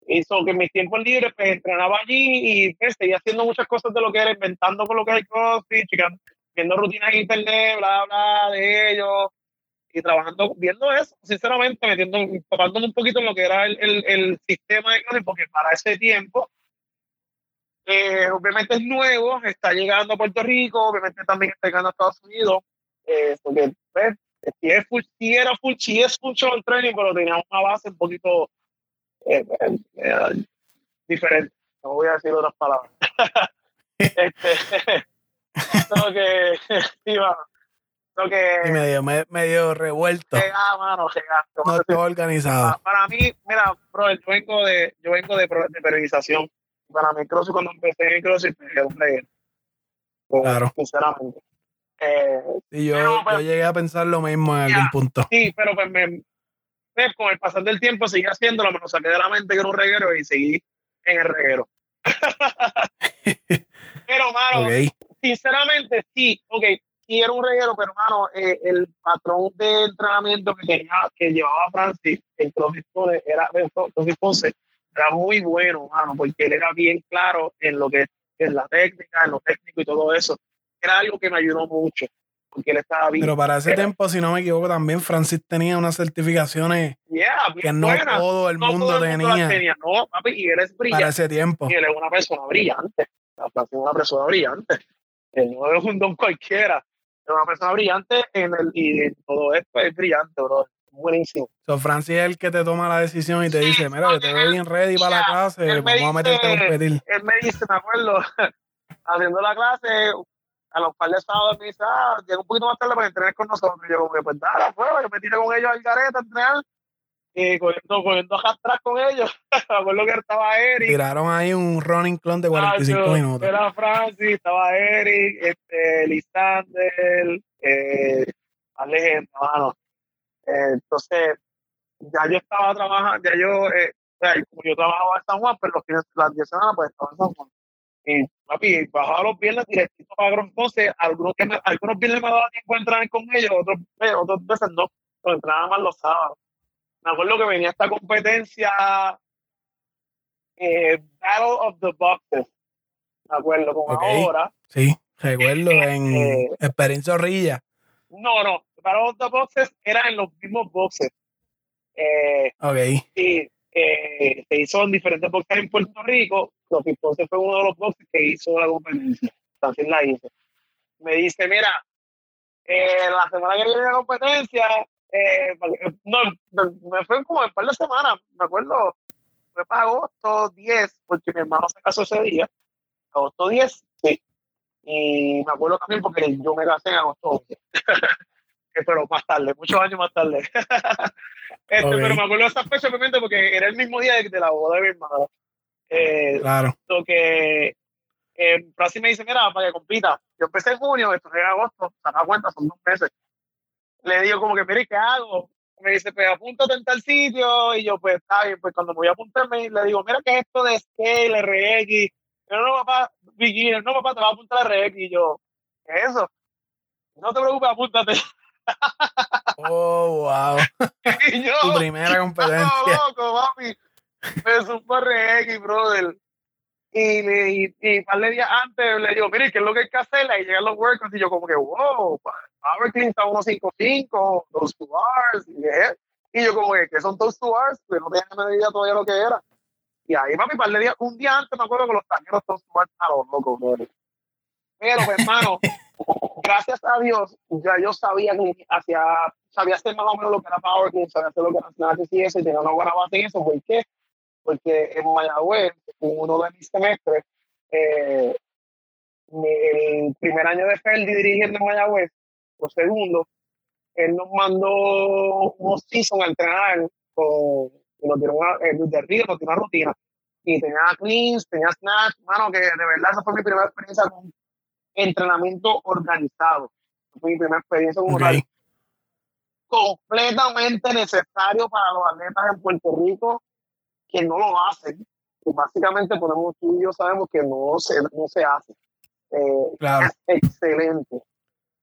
Hizo que en mis tiempos libres pues, entrenaba allí y pues, seguía haciendo muchas cosas de lo que era, inventando con lo que es CrossFit, chicas, viendo rutinas en internet, bla, bla, de ellos, y trabajando, viendo eso, sinceramente, metiendo, tocándome un poquito en lo que era el, el, el sistema de CrossFit, porque para ese tiempo eh, obviamente es nuevo, está llegando a Puerto Rico, obviamente también está llegando a Estados Unidos, eh, porque pues, si, es full, si era full, si es full show training, pero tenía una base un poquito eh, eh, diferente. No voy a decir otras palabras. este, que, sí, Lo que, medio, medio revuelto. Llega, mano, llega, no estoy organizado. Para, mí, mira, bro, yo vengo de, yo vengo de, de periodización para mí CrossFit cuando empecé en CrossFit me quedó un reguero. Claro. Sinceramente. Eh, y yo, yo pues, llegué a pensar lo mismo en algún punto. Sí, pero pues, me, pues, con el pasar del tiempo seguí haciéndolo, me lo saqué de la mente que era un reguero y seguí en el reguero. pero, mano, sinceramente, sí, ok, sí era un reguero, pero, mano, eh, el patrón de entrenamiento que tenía, que llevaba Francis en CrossFit era, CrossFit Ponce, era muy bueno, mano, porque él era bien claro en lo que es la técnica, en lo técnico y todo eso. Era algo que me ayudó mucho, porque él estaba bien. Pero para ese tiempo, si no me equivoco, también Francis tenía unas certificaciones que no todo el mundo, tenía. No, papi, y él es brillante. Para ese tiempo. Y él es una persona brillante. Francis es una persona brillante. Él no es un don cualquiera. Es una persona brillante en el, y en todo esto es brillante, bro buenísimo. So, Francis es el que te toma la decisión y te dice, mira, yo te veo bien ready para la clase, vamos a meterte a competir. Él me dice, me acuerdo, haciendo la clase, a los par de sábados me dice, ah, llega un poquito más tarde para entrenar con nosotros. Y yo como pues dale, pues, yo me tiré con ellos al gareta a entrenar y cogiendo, cogiendo atrás con ellos. me acuerdo que estaba Eric. Tiraron ahí un running clone de 45 minutos. Era Francis, estaba Eric, este, Lisander, eh, Alejandro, mano entonces, ya yo estaba trabajando, ya yo, eh, como yo trabajaba en San Juan, pero los fines, las 10 semanas, pues estaba en San Juan. Y papi, bajaba los viernes directito para Entonces, algunos, que algunos viernes me daba tiempo de entrar con ellos, otros, eh, otras veces no, pero entraba más los sábados. Me acuerdo que venía esta competencia eh, Battle of the Boxes. Me acuerdo, como ahora. Sí, recuerdo en eh, Experiencia Orilla. No, no, para los boxes eran en los mismos boxes. Eh, ok. Y eh, se hizo en diferentes boxes en Puerto Rico. Los Ponce fue uno de los boxes que hizo la competencia. También la hizo. Me dice, mira, eh, la semana que viene la competencia, eh, no, me fue como un par de semanas, me acuerdo, fue para agosto 10, porque mi hermano se casó ese día. Agosto 10, sí. Y me acuerdo también porque yo me casé en agosto 11. pero más tarde, muchos años más tarde. este, Pero me acuerdo de esa fecha, obviamente, porque era el mismo día de, la boda de mi hermano. Eh, claro. Lo que eh, me dice, mira, para que compita. Yo empecé en junio, esto en agosto, se da cuenta, son dos meses. Le digo como que, mire, ¿qué hago? Me dice, pues apúntate en tal sitio. Y yo, pues está bien, pues cuando me voy a apuntarme, le digo, mira, ¿qué es esto de Scale, RX? Yo, no, papá, beginner, no, papá, te va a apuntar a RX. Y yo, ¿qué es eso? No te preocupes, apúntate. Oh, wow. tu primera competencia. loco, papi. Me supo RX, brother. Y, le, y, y un par de días antes le digo, mire, ¿qué es lo que hay que hacer? Y llegan los workouts y yo como que, wow, Power Clean está 155, dos two hours. Y, y yo como que, ¿qué son dos two hours? Pues no tenía medida todavía lo que era. Y ahí, papi, par de días, un día antes me acuerdo que los tañeros dos two hours a los locos. Pero, pues, hermano, gracias a Dios, ya yo sabía que hacia sabía hacer más o menos lo que era Power Clean, sabía hacer lo que era y eso, y tenía una buena base en eso. ¿Por qué? Porque en Mayagüez, en uno de mis semestres, eh, el primer año de Ferdi dirigiendo en Mayagüez, o segundo, él nos mandó unos season a entrenar con, y nos dieron una, eh, de Río, nos dio una rutina. Y tenía cleans, tenía snatch, mano, que de verdad esa fue mi primera experiencia con entrenamiento organizado. Fue mi primera experiencia con Ok. completamente necesario para los atletas en Puerto Rico que no lo hacen. Y básicamente ponemos tú y yo sabemos que no se, no se hace. Eh, Claro. es excelente.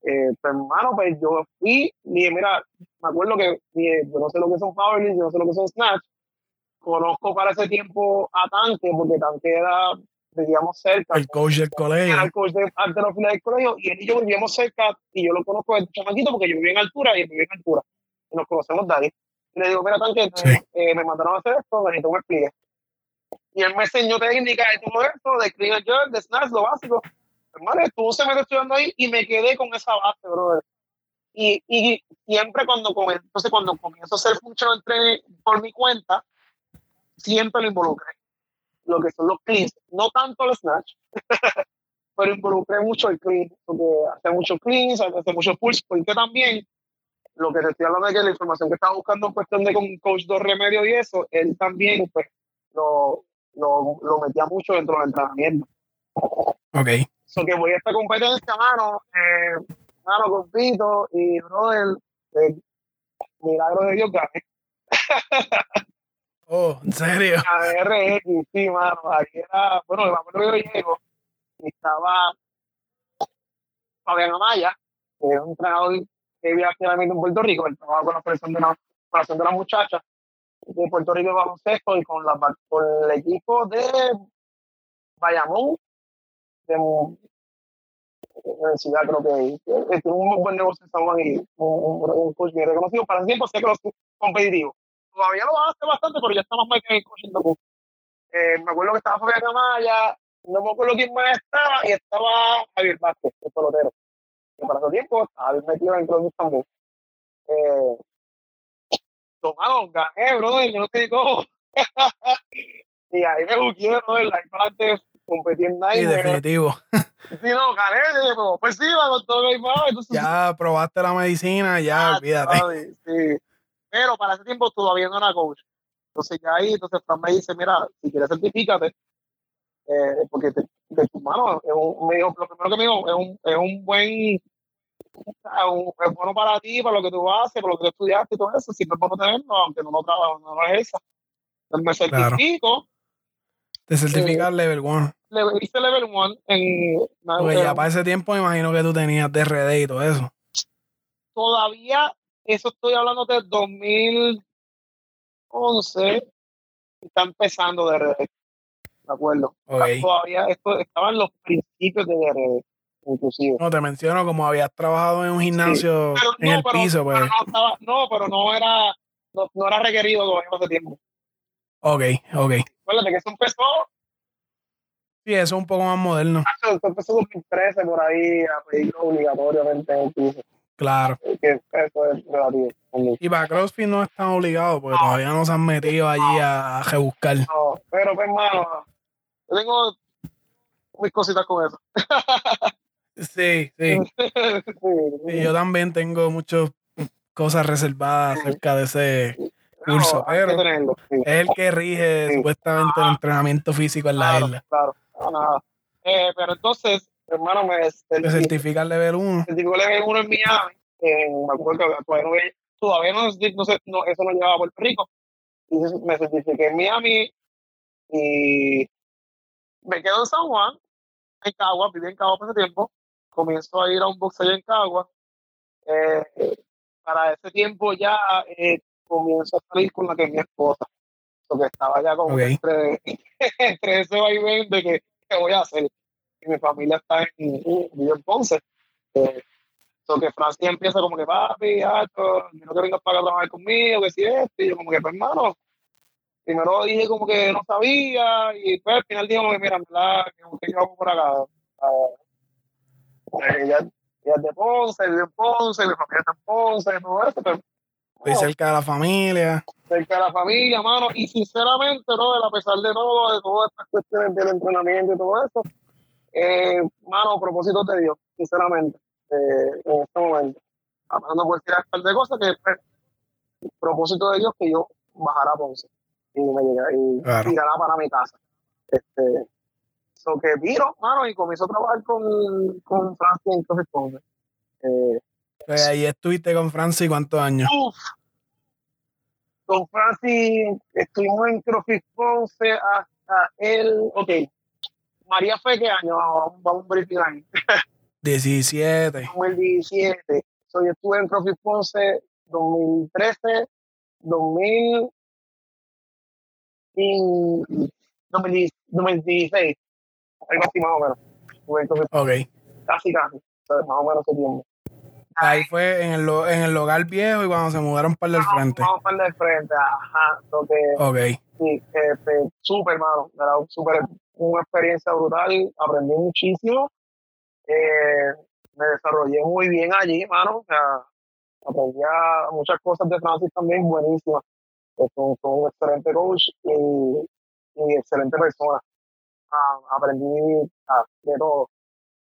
Eh, pues, hermano, pues yo fui dije, mira, me acuerdo que dije, yo no sé lo que son powerlifting, yo no sé lo que son snatch. Conozco para ese tiempo a Tanque, porque Tanque era, vivíamos cerca. El coach del colegio. Era el coach de alterofila del colegio y él y yo vivíamos cerca y yo lo conozco desde chamaquito porque yo vivía en altura y él vivía en altura. Y nos conocemos de ahí. Y le digo, mira, Tanque, Sí. eh, me mandaron a hacer esto, necesito me expliques. Y él me enseñó técnicas de todo esto, de clean jerk, de snatch, lo básico. Hermano, estuvo se me estudiando ahí y me quedé con esa base, brother. Y, y siempre cuando, entonces cuando comienzo a hacer functional training por mi cuenta, siempre lo involucré. Lo que son los cleans, no tanto el snatch, pero involucré mucho el clean, porque hace mucho cleans, hace mucho pulse, porque también lo que te estoy hablando es que la información que estaba buscando en cuestión de con coach dos remedios y eso, él también pues, lo, lo, lo metía mucho dentro del entrenamiento. Ok. So que voy a esta competencia, mano, eh, mano, compito y, brother, eh, milagro de Dios gané. Oh, en serio. A RX, sí, mano, aquí era, bueno, me acuerdo que yo llego y estaba Fabián Amaya, que es un entrenador que vive actualmente en Puerto Rico, él trabaja con la selección de la, con de las muchachas de Puerto Rico de baloncesto y con, la, con el equipo de Bayamón, de universidad creo que eh, tiene un buen negocio en San Juan y un, coach bien reconocido. Para el tiempo sé que los competitivos. Todavía lo hace bastante pero ya está más mal que el eh, me acuerdo que estaba Fabián Amaya no me acuerdo quién más estaba y estaba Javier Vázquez el pelotero que para ese tiempo bien metido dentro de Estambul eh, tomado gané bro yo no te digo y ahí me buqué bro el ahí para adelante competí en Sí, Nike definitivo. Sí, no, gané, pero pues sí, vamos todo el más. Entonces, Ya probaste la medicina, ya, ah, olvídate. sí. Pero para ese tiempo todavía no era coach. Entonces ya ahí, entonces Fran me dice, mira, si quieres certifícate, eh, porque te, de tu mano, es un, me dijo, lo primero que me dijo, es un, es un buen, un, es bueno para ti, para lo que tú haces, para lo que tú estudiaste y todo eso, siempre es bueno tenerlo, aunque no lo trabajo, no lo. Entonces me Claro. certifico, Te certificas level 1. le hice level 1 en... Porque ya para ese tiempo me imagino que tú tenías DRD y todo eso. todavía, eso estoy hablando de 2011, está empezando de RD, ¿de acuerdo? Ok. Todavía esto estaba en los principios de RD, inclusive. No, te menciono como habías trabajado en un gimnasio Pero en no, el pero- piso, pues. pero no, estaba, no, pero no era, no, no era requerido todavía hace tiempo. Ok, ok. Acuérdate que eso empezó, Sí, eso es un poco más moderno. eso empezó en 2013 por ahí, a pedir obligatoriamente en el piso, Claro. que eso es relativo. Y para CrossFit no están obligados porque todavía no se han metido allí a, a rebuscar. No, pero pues, hermano, yo tengo mis cositas con eso. Sí, sí. Sí, yo también tengo muchas cosas reservadas acerca de ese curso, pero es el que rige Sí. supuestamente el entrenamiento físico en la Claro, isla. claro. No, nada. Eh, pero entonces, hermano, me Te certifica el level 1. certificó level 1 en Miami. me acuerdo que todavía no, todavía no, no sé, no, eso no llegaba a Puerto Rico. Y me certifiqué en Miami y me quedo en San Juan, en Cagua, viví en Cagua por ese tiempo. Comienzo a ir a un box allá en Cagua. Eh, para ese tiempo ya eh, comienzo a salir con la que es mi esposa. Porque estaba ya como entre, entre ese vaivén de que, ¿qué voy a hacer? Y mi familia está en, en Ponce. Eh, so que Francia empieza como que, papi, alto, quiero que vengas para acá a trabajar conmigo, que si esto. Y yo como que, pues, hermano, primero dije como que no sabía, y después al final dije como que, mira, que, que yo hago por acá. Ah, eh, ya ella es de Ponce, vive en Ponce, mi familia está en Ponce, todo eso, pero cerca de la familia. cerca de la familia, mano, y sinceramente, ¿no? a pesar de todo, de todas estas cuestiones del entrenamiento y todo eso, eh, mano, propósitos de Dios, sinceramente, eh, en este momento. Hablando por decir un par de cosas que pues, propósito de Dios que yo bajara a Ponce y me llegara y Claro. tirara para mi casa. Este, so que viro, mano, y comienzo a trabajar con, con Francia en Café Ponce. Eh, Pues ahí estuviste con Francis cuántos años. Uf. Con Francis estuvimos en CrossFit Ponce hasta el. Ok. María fue qué año? Vamos, vamos a verificar. 17. 2017. So, yo estuve en CrossFit Ponce 2013, 2000 y 2016. Algo así más o menos. Estuve en CrossFit Ok. casi, casi. Sea, más o menos ese tiempo. Ahí fue en el, lo- en el hogar viejo y cuando se mudaron para el frente. Vamos para el frente. Ajá. Lo que, Ok. Sí, este, súper, mano. Era súper, una experiencia brutal. Aprendí muchísimo. Eh, me desarrollé muy bien allí, mano. O sea, aprendí a- muchas cosas de Francis también buenísimas. Un, fue un excelente coach y, y excelente persona. Ah, aprendí ah, de todo.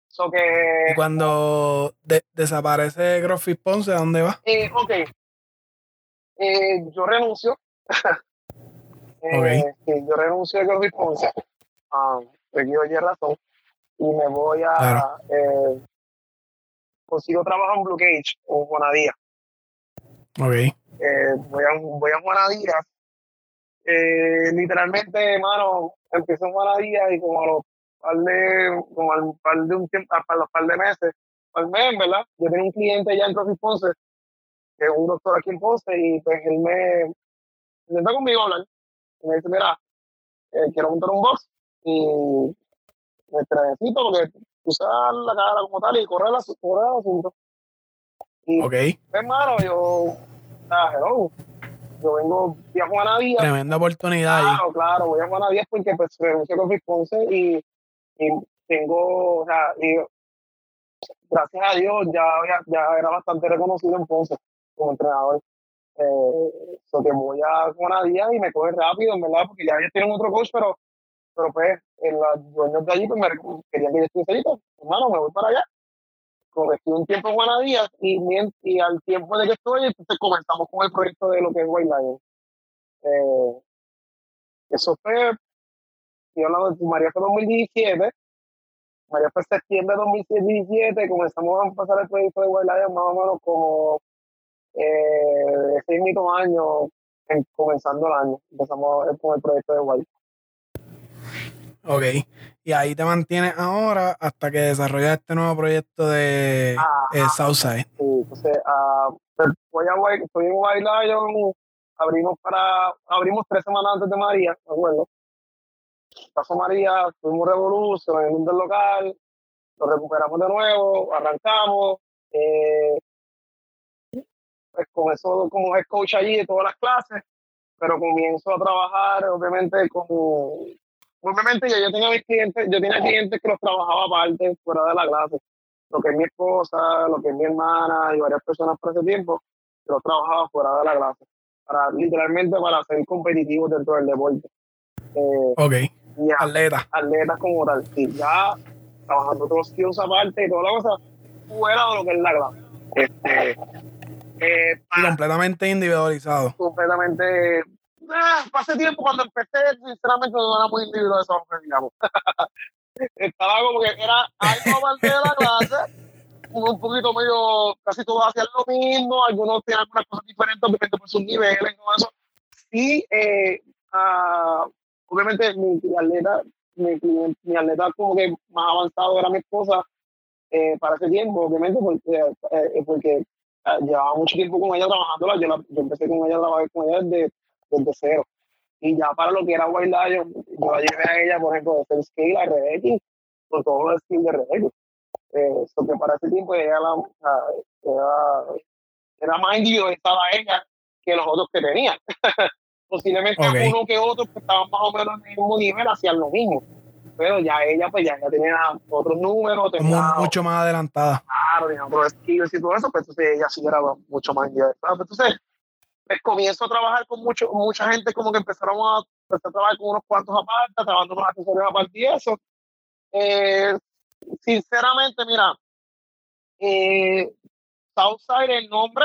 So que, Y cuando de- desaparece CrossFit Ponce, ¿a dónde va? eh, ok. Eh, yo renuncio. Eh, sí, yo renuncio a CrossFit Ponce. Ah, porque yo razón. Y me voy a. Claro. eh, consigo trabajo en Blue Cage, en Juanadía. Ok. Eh, voy, a, voy a Juanadía. Eh, literalmente, hermano, empecé en Juanadía y como a los par de, como al par de un tiempo, a los par de meses, al mes, ¿verdad? Yo tenía un cliente ya en CrossFit Ponce, que es un doctor aquí en Ponce, y pues él me intenta conmigo hablar. Y me dice, mira, eh, quiero montar un box y me necesito porque sabes la cara como tal y correr asu- correr el asunto. Y Ok. pues, hermano, yo, ah, hello, yo vengo de Juana Díaz. Tremenda oportunidad ahí. Claro, claro, voy a Juana Díaz porque pues renuncio con Ponce y, y tengo, o sea, y gracias a Dios ya, ya, ya era bastante reconocido en Ponce como entrenador. Eh, so que voy a Juana Díaz y me coge rápido, en verdad, porque ya ellos tienen otro coach, pero, pero pues en los dueños de allí pues me querían que yo estuviese allí, pues, hermano, me voy para allá. Estuve un tiempo en Juana y, y al tiempo de que estoy, entonces comenzamos con el proyecto de lo que es White Lion. Eh, eso fue, estoy hablando de María fue 2017, María fue septiembre de 2017, comenzamos a pasar el proyecto de White Lion más o menos como eh, ese mismo año, en- comenzando el año, empezamos con el proyecto de White. Ok. Y ahí te mantienes ahora hasta que desarrollas este nuevo proyecto de eh, Southside. Sí, entonces, ah, pues, voy a estoy en White Lion, abrimos para, abrimos tres semanas antes de María, me acuerdo. Pasó María, fuimos revolución, en el local, lo recuperamos de nuevo, arrancamos, eh, pues con eso como head coach allí de todas las clases, pero comienzo a trabajar, obviamente, con, obviamente ya yo tenía mis clientes, yo tenía clientes que los trabajaba aparte, fuera de la clase, lo que es mi esposa, lo que es mi hermana y varias personas por ese tiempo, los trabajaba fuera de la clase, para literalmente para ser competitivos dentro del deporte. Eh, Ok. y a- Atleta. atletas como tal, y ya trabajando otros skills aparte y toda la cosa, fuera de lo que es la clase. Este, eh, para- completamente individualizado. completamente. Ah, pasé tiempo cuando empecé, sinceramente no era muy individual eso, digamos. Estaba como que era algo aparte de la clase, un poquito medio, casi todos hacían lo mismo, algunos tenían algunas cosas diferentes, obviamente por sus niveles todo eso. Y eh, ah, obviamente mi, mi atleta, mi, cliente- mi atleta como que más avanzado era mi esposa eh, para ese tiempo, obviamente, porque, eh, porque ah, llevaba mucho tiempo con ella trabajándola. Yo, yo empecé con ella a trabajar con ella desde, desde cero. Y ya para lo que era White Lion, yo la llevé a ella, por ejemplo, de scale a Rebecca, con todos los skills de Rebecca. Eh, so que para ese tiempo ella la, ah, era, era más individualizada ella que los otros que tenía. Posiblemente Ok. uno que otro que estaban más o menos en el mismo nivel hacían lo mismo. pero ya ella, pues ya, ya tenía otros números. Tenía, mucho más adelantada. Claro, tenía otros skills y todo eso, pues entonces ella sí era mucho más pues Entonces, pues comienzo a trabajar con mucho, mucha gente, como que empezaron a, a trabajar con unos cuantos aparte, trabajando unos accesorios aparte y eso. Eh, sinceramente, mira, eh, Southside, el nombre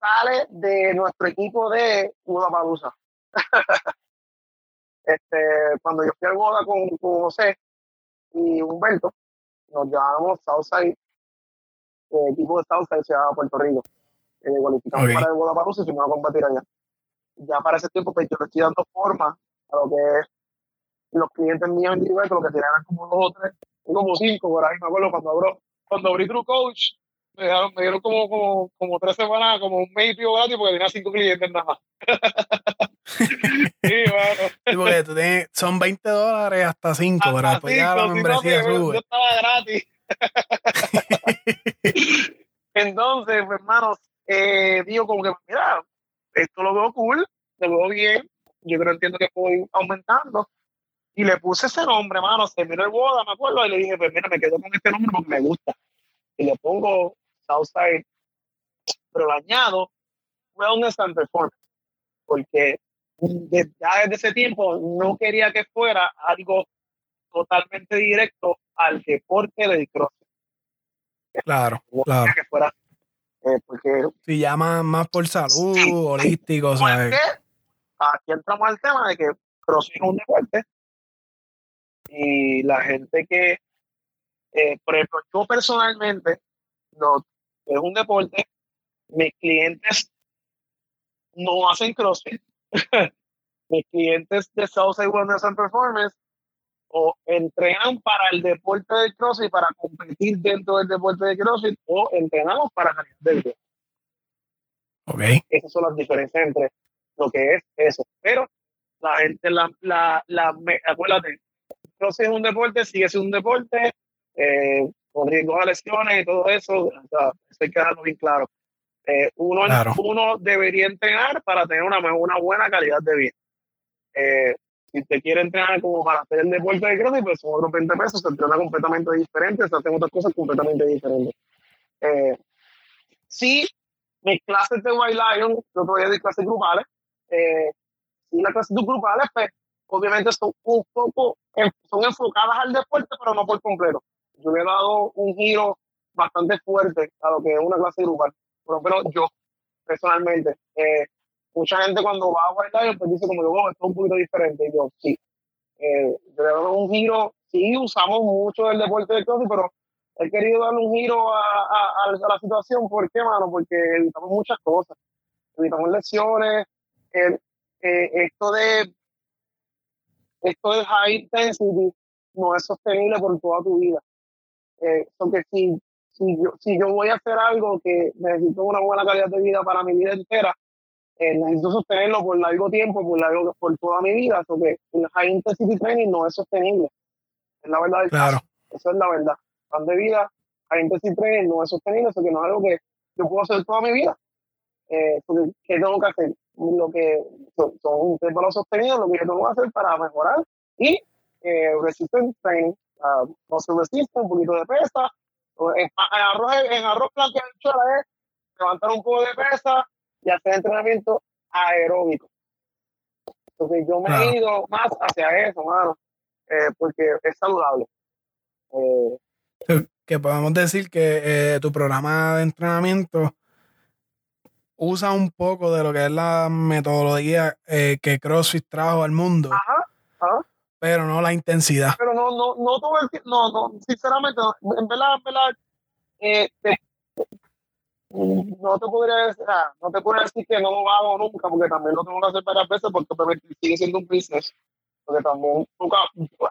sale de nuestro equipo de Palusa. este, cuando yo fui al boda con, con, José y Humberto, nos llamamos Southside, el equipo de Southside se llama Puerto Rico. Eh, cualificamos para el boda Palusa y fuimos a combatir allá. Ya para ese tiempo, pues yo le estoy dando forma a lo que es los clientes míos individuales, lo que tenían como dos o tres, como cinco, por ahí me acuerdo cuando abro, cuando abrí True Coach, me dieron, me dieron como, como, como, tres semanas, como un mes y pico gratis porque tenía cinco clientes nada más. sí, bueno. Sí, porque tú tienes, son 20 dólares hasta 5, pero después ya la membresía sube. Yo estaba gratis. Entonces, pues, hermanos, eh, digo como que, mira, esto lo veo cool, lo veo bien, yo creo entiendo que puedo ir aumentando. Y le puse ese nombre, hermano, se miró el boda, me acuerdo, y le dije, pues mira, me quedo con este nombre porque me gusta. Y le pongo Southside, pero lo añado Wellness and Performance, porque ya desde ese tiempo no quería que fuera algo totalmente directo al deporte del CrossFit. Claro, claro. Que fuera, eh, porque, si llama más por salud, holístico, ¿sabes? Aquí entramos al tema de que CrossFit es un deporte y la gente que, eh, por ejemplo, yo personalmente no es un deporte. Mis clientes no hacen CrossFit. Mis clientes de Southside Wellness and Performance o entrenan para el deporte del CrossFit, para competir dentro del deporte de CrossFit, o entrenamos para calidad del día. Okay. Esas son las diferencias entre lo que es eso. Pero la gente, la, la, la, acuérdate, CrossFit es un deporte, sigue siendo un deporte, eh, con riesgo a lesiones y todo eso, o sea, eso hay que dejarlo bien claro. Eh, uno, uno debería entrenar para tener una, una buena calidad de vida. Eh, si te quiere entrenar como para hacer el deporte de crossfit, pues son otros 20 pesos, se entrena completamente diferente, se hacen otras cosas completamente diferentes. Eh, sí, mis clases de White Lion, yo todavía de clases grupales, eh, y las clases grupales, pues obviamente son un poco, son enfocadas al deporte, pero no por completo yo le he dado un giro bastante fuerte a lo que es una clase grupal. Pero, pero yo, personalmente, eh, mucha gente cuando va a White pues dice como oh, esto es un poquito diferente. Y yo, sí. Eh, yo le dado un giro, sí, usamos mucho el deporte de CrossFit, pero he querido darle un giro a, la situación. ¿Por qué, mano? Porque evitamos muchas cosas. Evitamos lesiones. Eh, esto de esto del high intensity no es sostenible por toda tu vida. Eh, porque si, yo, si yo voy a hacer algo que necesito una buena calidad de vida para mi vida entera, eh, necesito sostenerlo por largo tiempo, por, largo, por toda mi vida. Porque el high intensity training no es sostenible. Es la verdad claro. Eso es la verdad. Plan de vida, high intensity training no es sostenible, eso que no es algo que yo puedo hacer toda mi vida. Eh, ¿Qué tengo que hacer? Lo que son, son intervalos sostenidos, lo que yo tengo que hacer para mejorar y eh, resistance training, no se resiste, un poquito de pesa. En, arroz, en arroz blanco es levantar un poco de pesa y hacer entrenamiento aeróbico. Entonces yo me he ido más hacia eso, mano, eh, porque es saludable. Eh, que podemos decir que eh, tu programa de entrenamiento usa un poco de lo que es la metodología que CrossFit trajo al mundo. Ajá, ajá pero no la intensidad. Pero no, no, no todo el tiempo, no, no, sinceramente, en verdad, en verdad, eh, no te podría decir, no te podría decir que no lo hago nunca, porque también lo tengo que hacer varias veces, porque sigue siendo un business. Porque también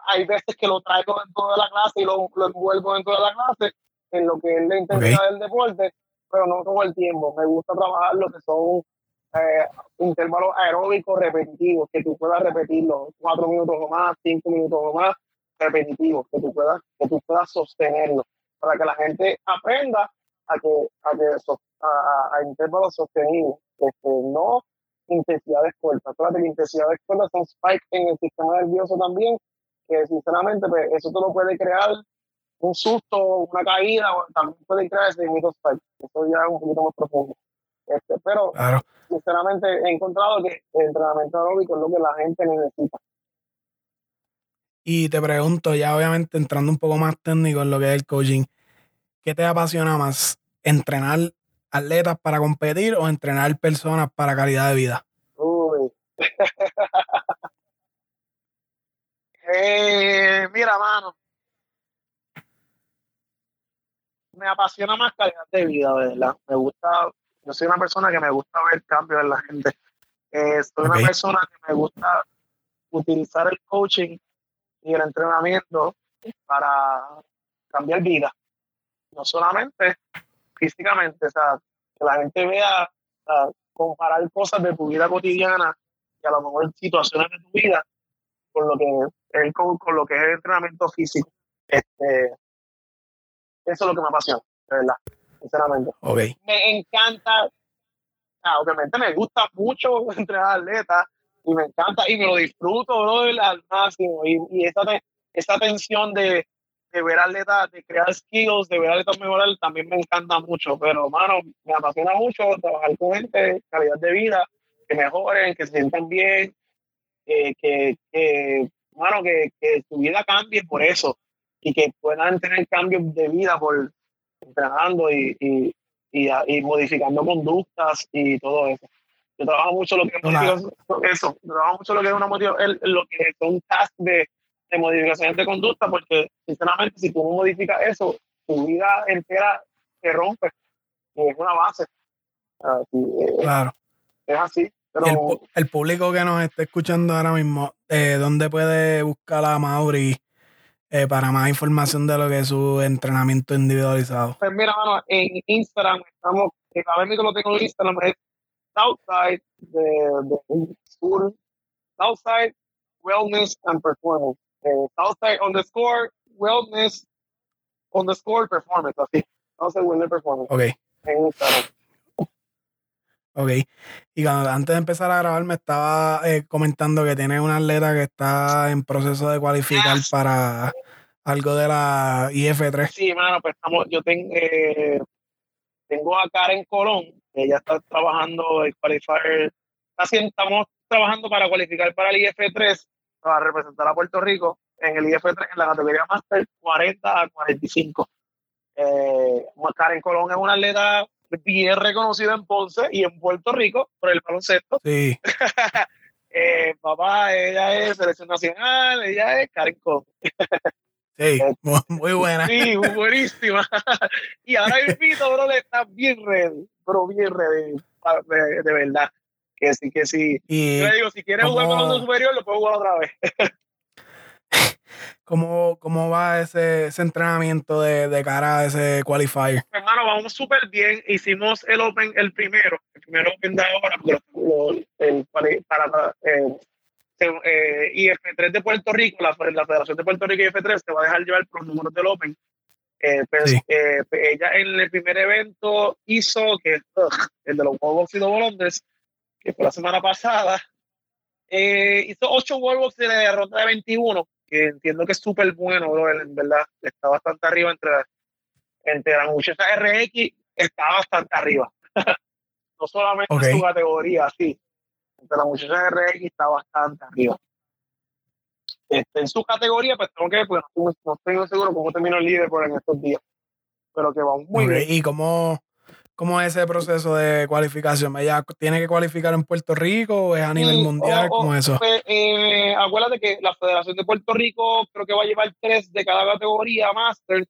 hay veces que lo traigo dentro de la clase y lo, lo envuelvo dentro de la clase en lo que es la intensidad del deporte, pero no todo el tiempo. Me gusta trabajar lo que son eh, intervalos aeróbicos repetitivos, que tú puedas repetirlo cuatro minutos o más, cinco minutos o más, repetitivos, que tú puedas, que tú puedas sostenerlo, para que la gente aprenda a que a, que, a, a intervalos sostenidos, este, no intensidades cortas. Claro que intensidades cortas son spike en el sistema nervioso también, que sinceramente pues, eso te lo puede crear un susto, una caída, también puede crear ese mismo Eso ya es un poquito más profundo. Este, pero sinceramente he encontrado que el entrenamiento aeróbico es lo que la gente necesita. Y te pregunto, ya obviamente entrando un poco más técnico en lo que es el coaching, ¿qué te apasiona más? ¿Entrenar atletas para competir o entrenar personas para calidad de vida? Uy. Eh, mira, mano. Me apasiona más calidad de vida, ¿verdad? Me gusta, yo soy una persona que me gusta ver cambios en la gente. Eh, soy una persona que me gusta utilizar el coaching y el entrenamiento para cambiar vida. No solamente físicamente, o sea, que la gente vea, comparar cosas de tu vida cotidiana y a lo mejor situaciones de tu vida con lo que es, con, lo que es el entrenamiento físico. Este, eso es lo que me apasiona, de verdad, sinceramente. Me encanta, obviamente me gusta mucho entrenar atletas y me encanta y me lo disfruto, al máximo. Y, y esa, esa tensión de, de ver atletas, de crear skills, de ver atletas mejorar, también me encanta mucho. Pero, mano, me apasiona mucho trabajar con gente, calidad de vida, que mejoren, que se sientan bien, que, que, que, mano, que, que su vida cambie por eso y que puedan tener cambios de vida por entrenando y, y, y, y modificando conductas y todo eso. Yo trabajo mucho lo que es eso, trabajo mucho lo que es una motivación, lo que son tasks de de modificaciones de conducta, porque sinceramente si tú no modificas eso, tu vida entera se rompe. Y es una base. Eh, claro. Es así. Pero, el, público que nos está escuchando ahora mismo, eh, ¿dónde puede buscar a Mauri eh, para más información de lo que es su entrenamiento individualizado? Pues mira, mano, en Instagram estamos, a ver, lo tengo en Instagram, es Southside de, Southside Wellness and Performance eh, Southside underscore wellness underscore performance, así. Southside wellness performance. Ok. Ok. Y cuando, antes de empezar a grabar me estaba eh, comentando que tiene una atleta que está en proceso de cualificar para algo de la IF3. Sí, mano, pues estamos, yo tengo, eh, tengo a Karen Colón, ella está trabajando el qualifier, estamos trabajando para cualificar para el IF3 a representar a Puerto Rico en el IF3 en la categoría Master 40 a 45. Eh, Karen Colón es una atleta bien reconocida en Ponce y en Puerto Rico por el baloncesto. Sí. eh, papá, ella es selección nacional, ella es Karen Colón. Sí, muy buena. Sí, buenísima. y ahora el pito, bro, está bien ready, pero bien ready, de, de verdad. Que sí, que sí. Y le digo, si quieres jugar con un superior, lo puedo jugar otra vez. ¿Cómo, ¿Cómo va ese, ese entrenamiento de, de, cara a ese qualifier? Hermano, vamos súper bien. Hicimos el Open, el primero, el primero Open de ahora, el, para eh, eh, IF3 de Puerto Rico, la, la Federación de Puerto Rico y IF3 te va a dejar llevar los números del Open. Eh, pero pues, eh, ella en el primer evento hizo que el de los Juegos y Londres que fue la semana pasada, eh, hizo 8 World de la ronda de 21, que entiendo que es súper bueno, bro, en verdad, está bastante arriba entre, entre la muchacha RX, está bastante arriba. no solamente en su categoría, sí, entre la muchacha RX está bastante arriba. Este, en su categoría, pues tengo que pues no, estoy seguro cómo terminó el líder por en estos días. Pero que vamos muy bien. ¿Y cómo, ¿Cómo es ese proceso de cualificación? ¿Ella tiene que cualificar en Puerto Rico o es a nivel mundial? ¿Cómo es eso? Pues, eh, acuérdate que la Federación de Puerto Rico creo que va a llevar tres de cada categoría máster.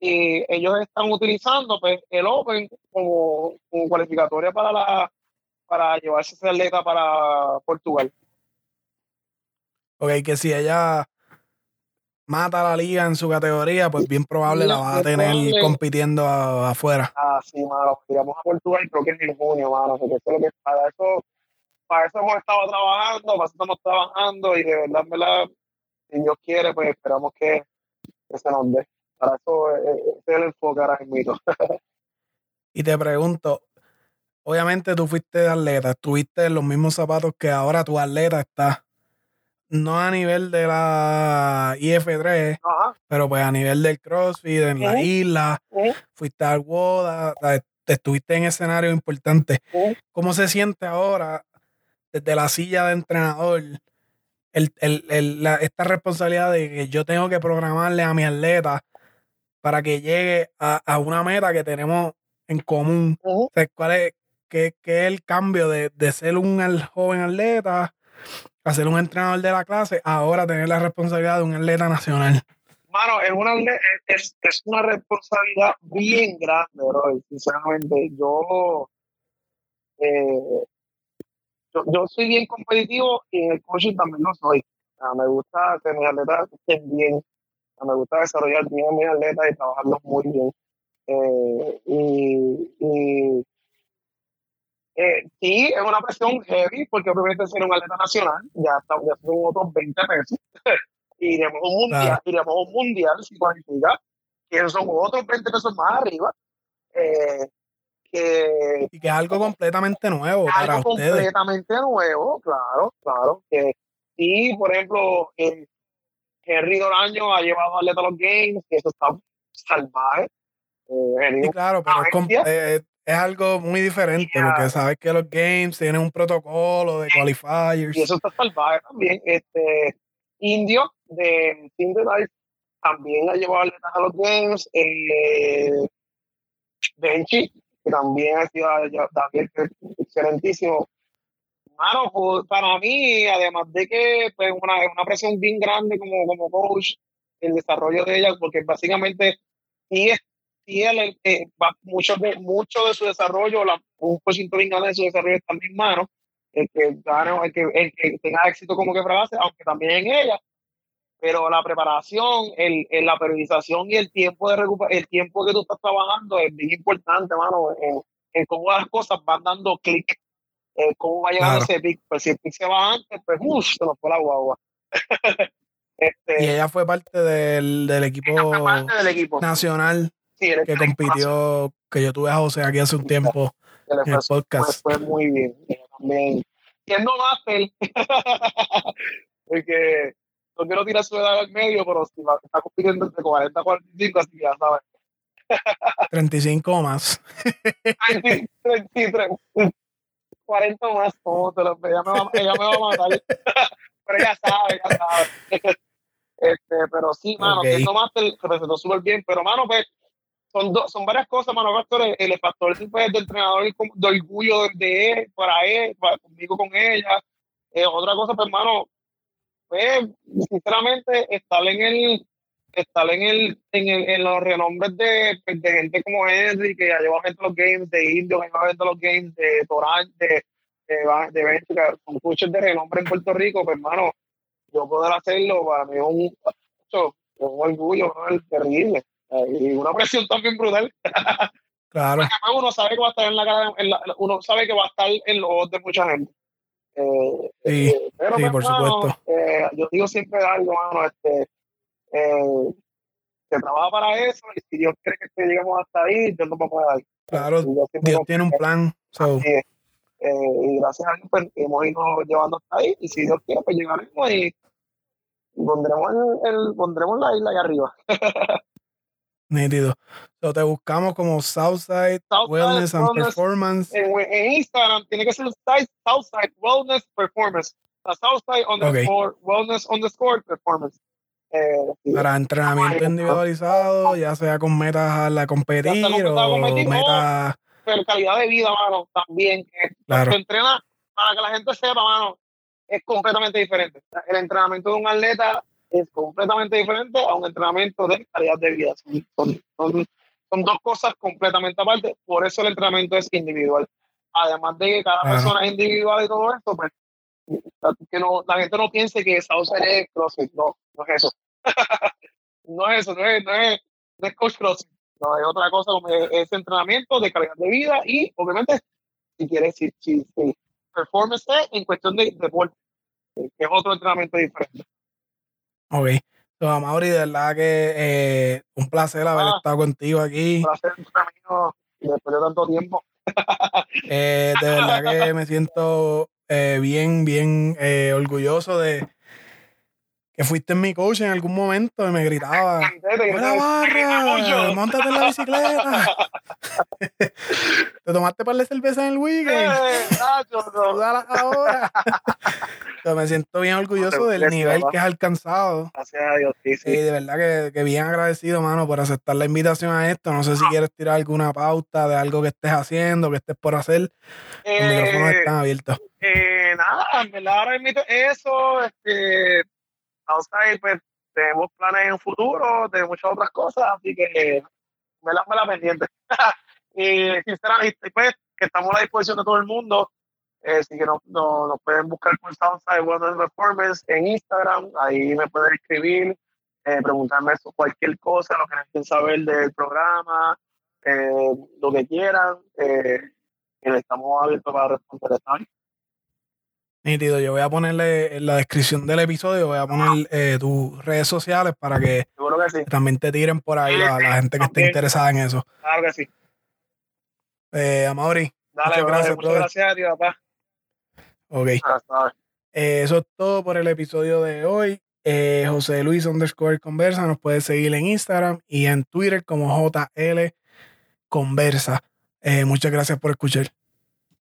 Y ellos están utilizando pues, el Open como, como cualificatoria para, la, para llevarse esa atleta para Portugal. Ok, que si ella mata la liga en su categoría, pues bien probable la va a tener compitiendo afuera. Ah, sí, mano. Tiramos a Portugal creo que en junio, mano. Porque eso es lo que para eso, para eso hemos estado trabajando, para eso estamos trabajando y de verdad, verdad, si Dios quiere, pues esperamos que, se nos dé. Para eso eh, eh, es el enfoque ahora mismo. y te pregunto, obviamente tú fuiste atleta, estuviste en los mismos zapatos que ahora tu atleta está no a nivel de la IF3, pero pues a nivel del CrossFit, en la isla, fuiste al WODA, te estuviste en escenario importante. ¿Cómo se siente ahora desde la silla de entrenador esta responsabilidad de que yo tengo que programarle a mi atleta para que llegue a, una meta que tenemos en común? ¿Cuál es, qué, es el cambio de, de ser un joven atleta a ser un entrenador de la clase, ahora tener la responsabilidad de un atleta nacional? Mano, es una, es, es una responsabilidad bien grande, bro. Sinceramente, yo, eh, yo, soy bien competitivo y en el coaching también lo soy. me gusta que mis atletas estén bien. me gusta desarrollar bien a mis atletas y trabajarlos muy bien. Eh, y eh, sí, es una presión heavy, porque obviamente ser un atleta nacional, ya, ya son otros 20 pesos. iremos a un mundial, iremos a un mundial si cualifica, que son otros 20 pesos más arriba. Eh, que, y que es algo completamente nuevo para algo ustedes. completamente nuevo, claro, claro. Que sí, por ejemplo, eh, Henry Doraño ha llevado a atleta a los Games, que eso está salvaje. Eh, claro, pero es, es, algo muy diferente, porque sabes que los Games tienen un protocolo de qualifiers. Y eso está salvaje también. Este, Indio de Life también ha llevado a los Games. Eh, Benchi, que también ha sido también excelentísimo. Mano, pues, para mí, además de que pues, una, una presión bien grande como, como coach, el desarrollo de ella, porque básicamente sí, él, eh, mucho, de, mucho de su desarrollo, la, un por ciento bien grande de su desarrollo está en mis manos, el que, el que, el que tenga éxito como que fracase, aunque también en ella, pero la preparación, el, la periodización y el tiempo de el tiempo que tú estás trabajando es bien importante, mano, en, cómo las cosas van dando clic, cómo va a llegar ese pic. Pues si el pic se va antes, pues uff, se nos fue la guagua. este, y ella fue parte del, del, equipo, del equipo, nacional que compitió, que yo tuve a José aquí hace un tiempo en el podcast. Fue, muy bien. También. Siendo máster, porque no quiero tirar su edad al medio, pero si está compitiendo entre 40 y 45, así que ya sabes. 35 más. 33, 40 más, ¿cómo te lo, ella, me va, ella me va a matar. pero ella sabe, ella sabe. Este, pero sí, mano, okay. siendo máster representó súper bien, pero mano, pues son, son varias cosas, mano, factores. El, factor pues, del entrenador de orgullo de él, para él, para, conmigo con ella. Eh, otra cosa, pues, hermano, pues, sinceramente, estar en el estar en el, en, el, en los renombres de, pues, de gente como Henry, que ya lleva gente a los games, de Indio, que lleva gente a los games, de Torán, de, de, de con coaches de renombre en Puerto Rico, pues hermano, yo poder hacerlo para mí es un, un orgullo, terrible. Y una presión también brutal. Claro. uno sabe que va a estar en la cara, uno sabe que va a estar en los ojos de mucha gente. Eh, sí, eh, pero sí, pues, por supuesto. Eh, yo digo siempre algo, mano, este, eh, se trabaja para eso y si Dios quiere que lleguemos hasta ahí, Dios nos va a poder Claro, Dios, tiene un plan. So. Y gracias a Dios pues, hemos ido llevando hasta ahí y si Dios quiere pues llegaremos y pondremos, el, el pondremos la isla ahí arriba. Nítido. So, te buscamos como Southside, Wellness and Performance. En, Instagram tiene que ser Southside Wellness Performance. Southside underscore Wellness underscore Performance. Eh, Para entrenamiento individualizado, ya sea con metas a la competir o metas. Pero calidad de vida, mano, también. claro. entrena, para que la gente sepa, mano, es completamente diferente. El entrenamiento de un atleta es completamente diferente a un entrenamiento de calidad de vida. Son, son, dos cosas completamente aparte, por eso el entrenamiento es individual. Además de que cada persona es individual y todo esto, pues que no, la gente no piense que esa es CrossFit, no, no es eso. no es eso, no es, no es, no es coach CrossFit, no es otra cosa es entrenamiento de calidad de vida y obviamente si quieres, si, si, performance en cuestión de deporte, que es otro entrenamiento diferente. Ok. So, Mauri, de verdad que eh, un placer haber ah, estado contigo aquí. Un placer, amigo, después de tanto tiempo. eh, de verdad que me siento eh, bien, bien eh, orgulloso de, que fuiste mi coach en algún momento y me gritaba, ¡Buena barra! ¡Móntate en la bicicleta! ¿Te tomaste par de cerveza en el weekend? Eh, ahora. me siento bien orgulloso del nivel que has alcanzado. Gracias a Dios, sí, sí. Y de verdad que, que bien agradecido, mano, por aceptar la invitación a esto. No sé si quieres tirar alguna pauta de algo que estés haciendo, que estés por hacer. Los micrófonos Eh, están abiertos. eh, nada, en verdad ahora mismo eso, este, outside, pues tenemos planes en un futuro, de muchas otras cosas, así que me la, me la pendiente. y sinceramente, pues, que estamos a la disposición de todo el mundo, eh, así que nos, nos, nos pueden buscar por Southside Wellness Performance en Instagram, ahí me pueden escribir, eh, preguntarme eso, cualquier cosa, lo que necesiten saber del programa, eh, lo que quieran, eh, estamos abiertos para responder. Nítido, yo voy a ponerle en la descripción del episodio, voy a poner eh, tus redes sociales para que sí, también te tiren por ahí la, la gente que esté interesada en eso. claro que sí. Eh, Amaury, Dale, Muchas brother, gracias, muchas gracias a ti, papá. ok. Hasta Eh, eso es todo por el episodio de hoy. Eh, José Luis underscore conversa, nos puedes seguir en Instagram y en Twitter como JL Conversa. Eh, muchas gracias por escuchar.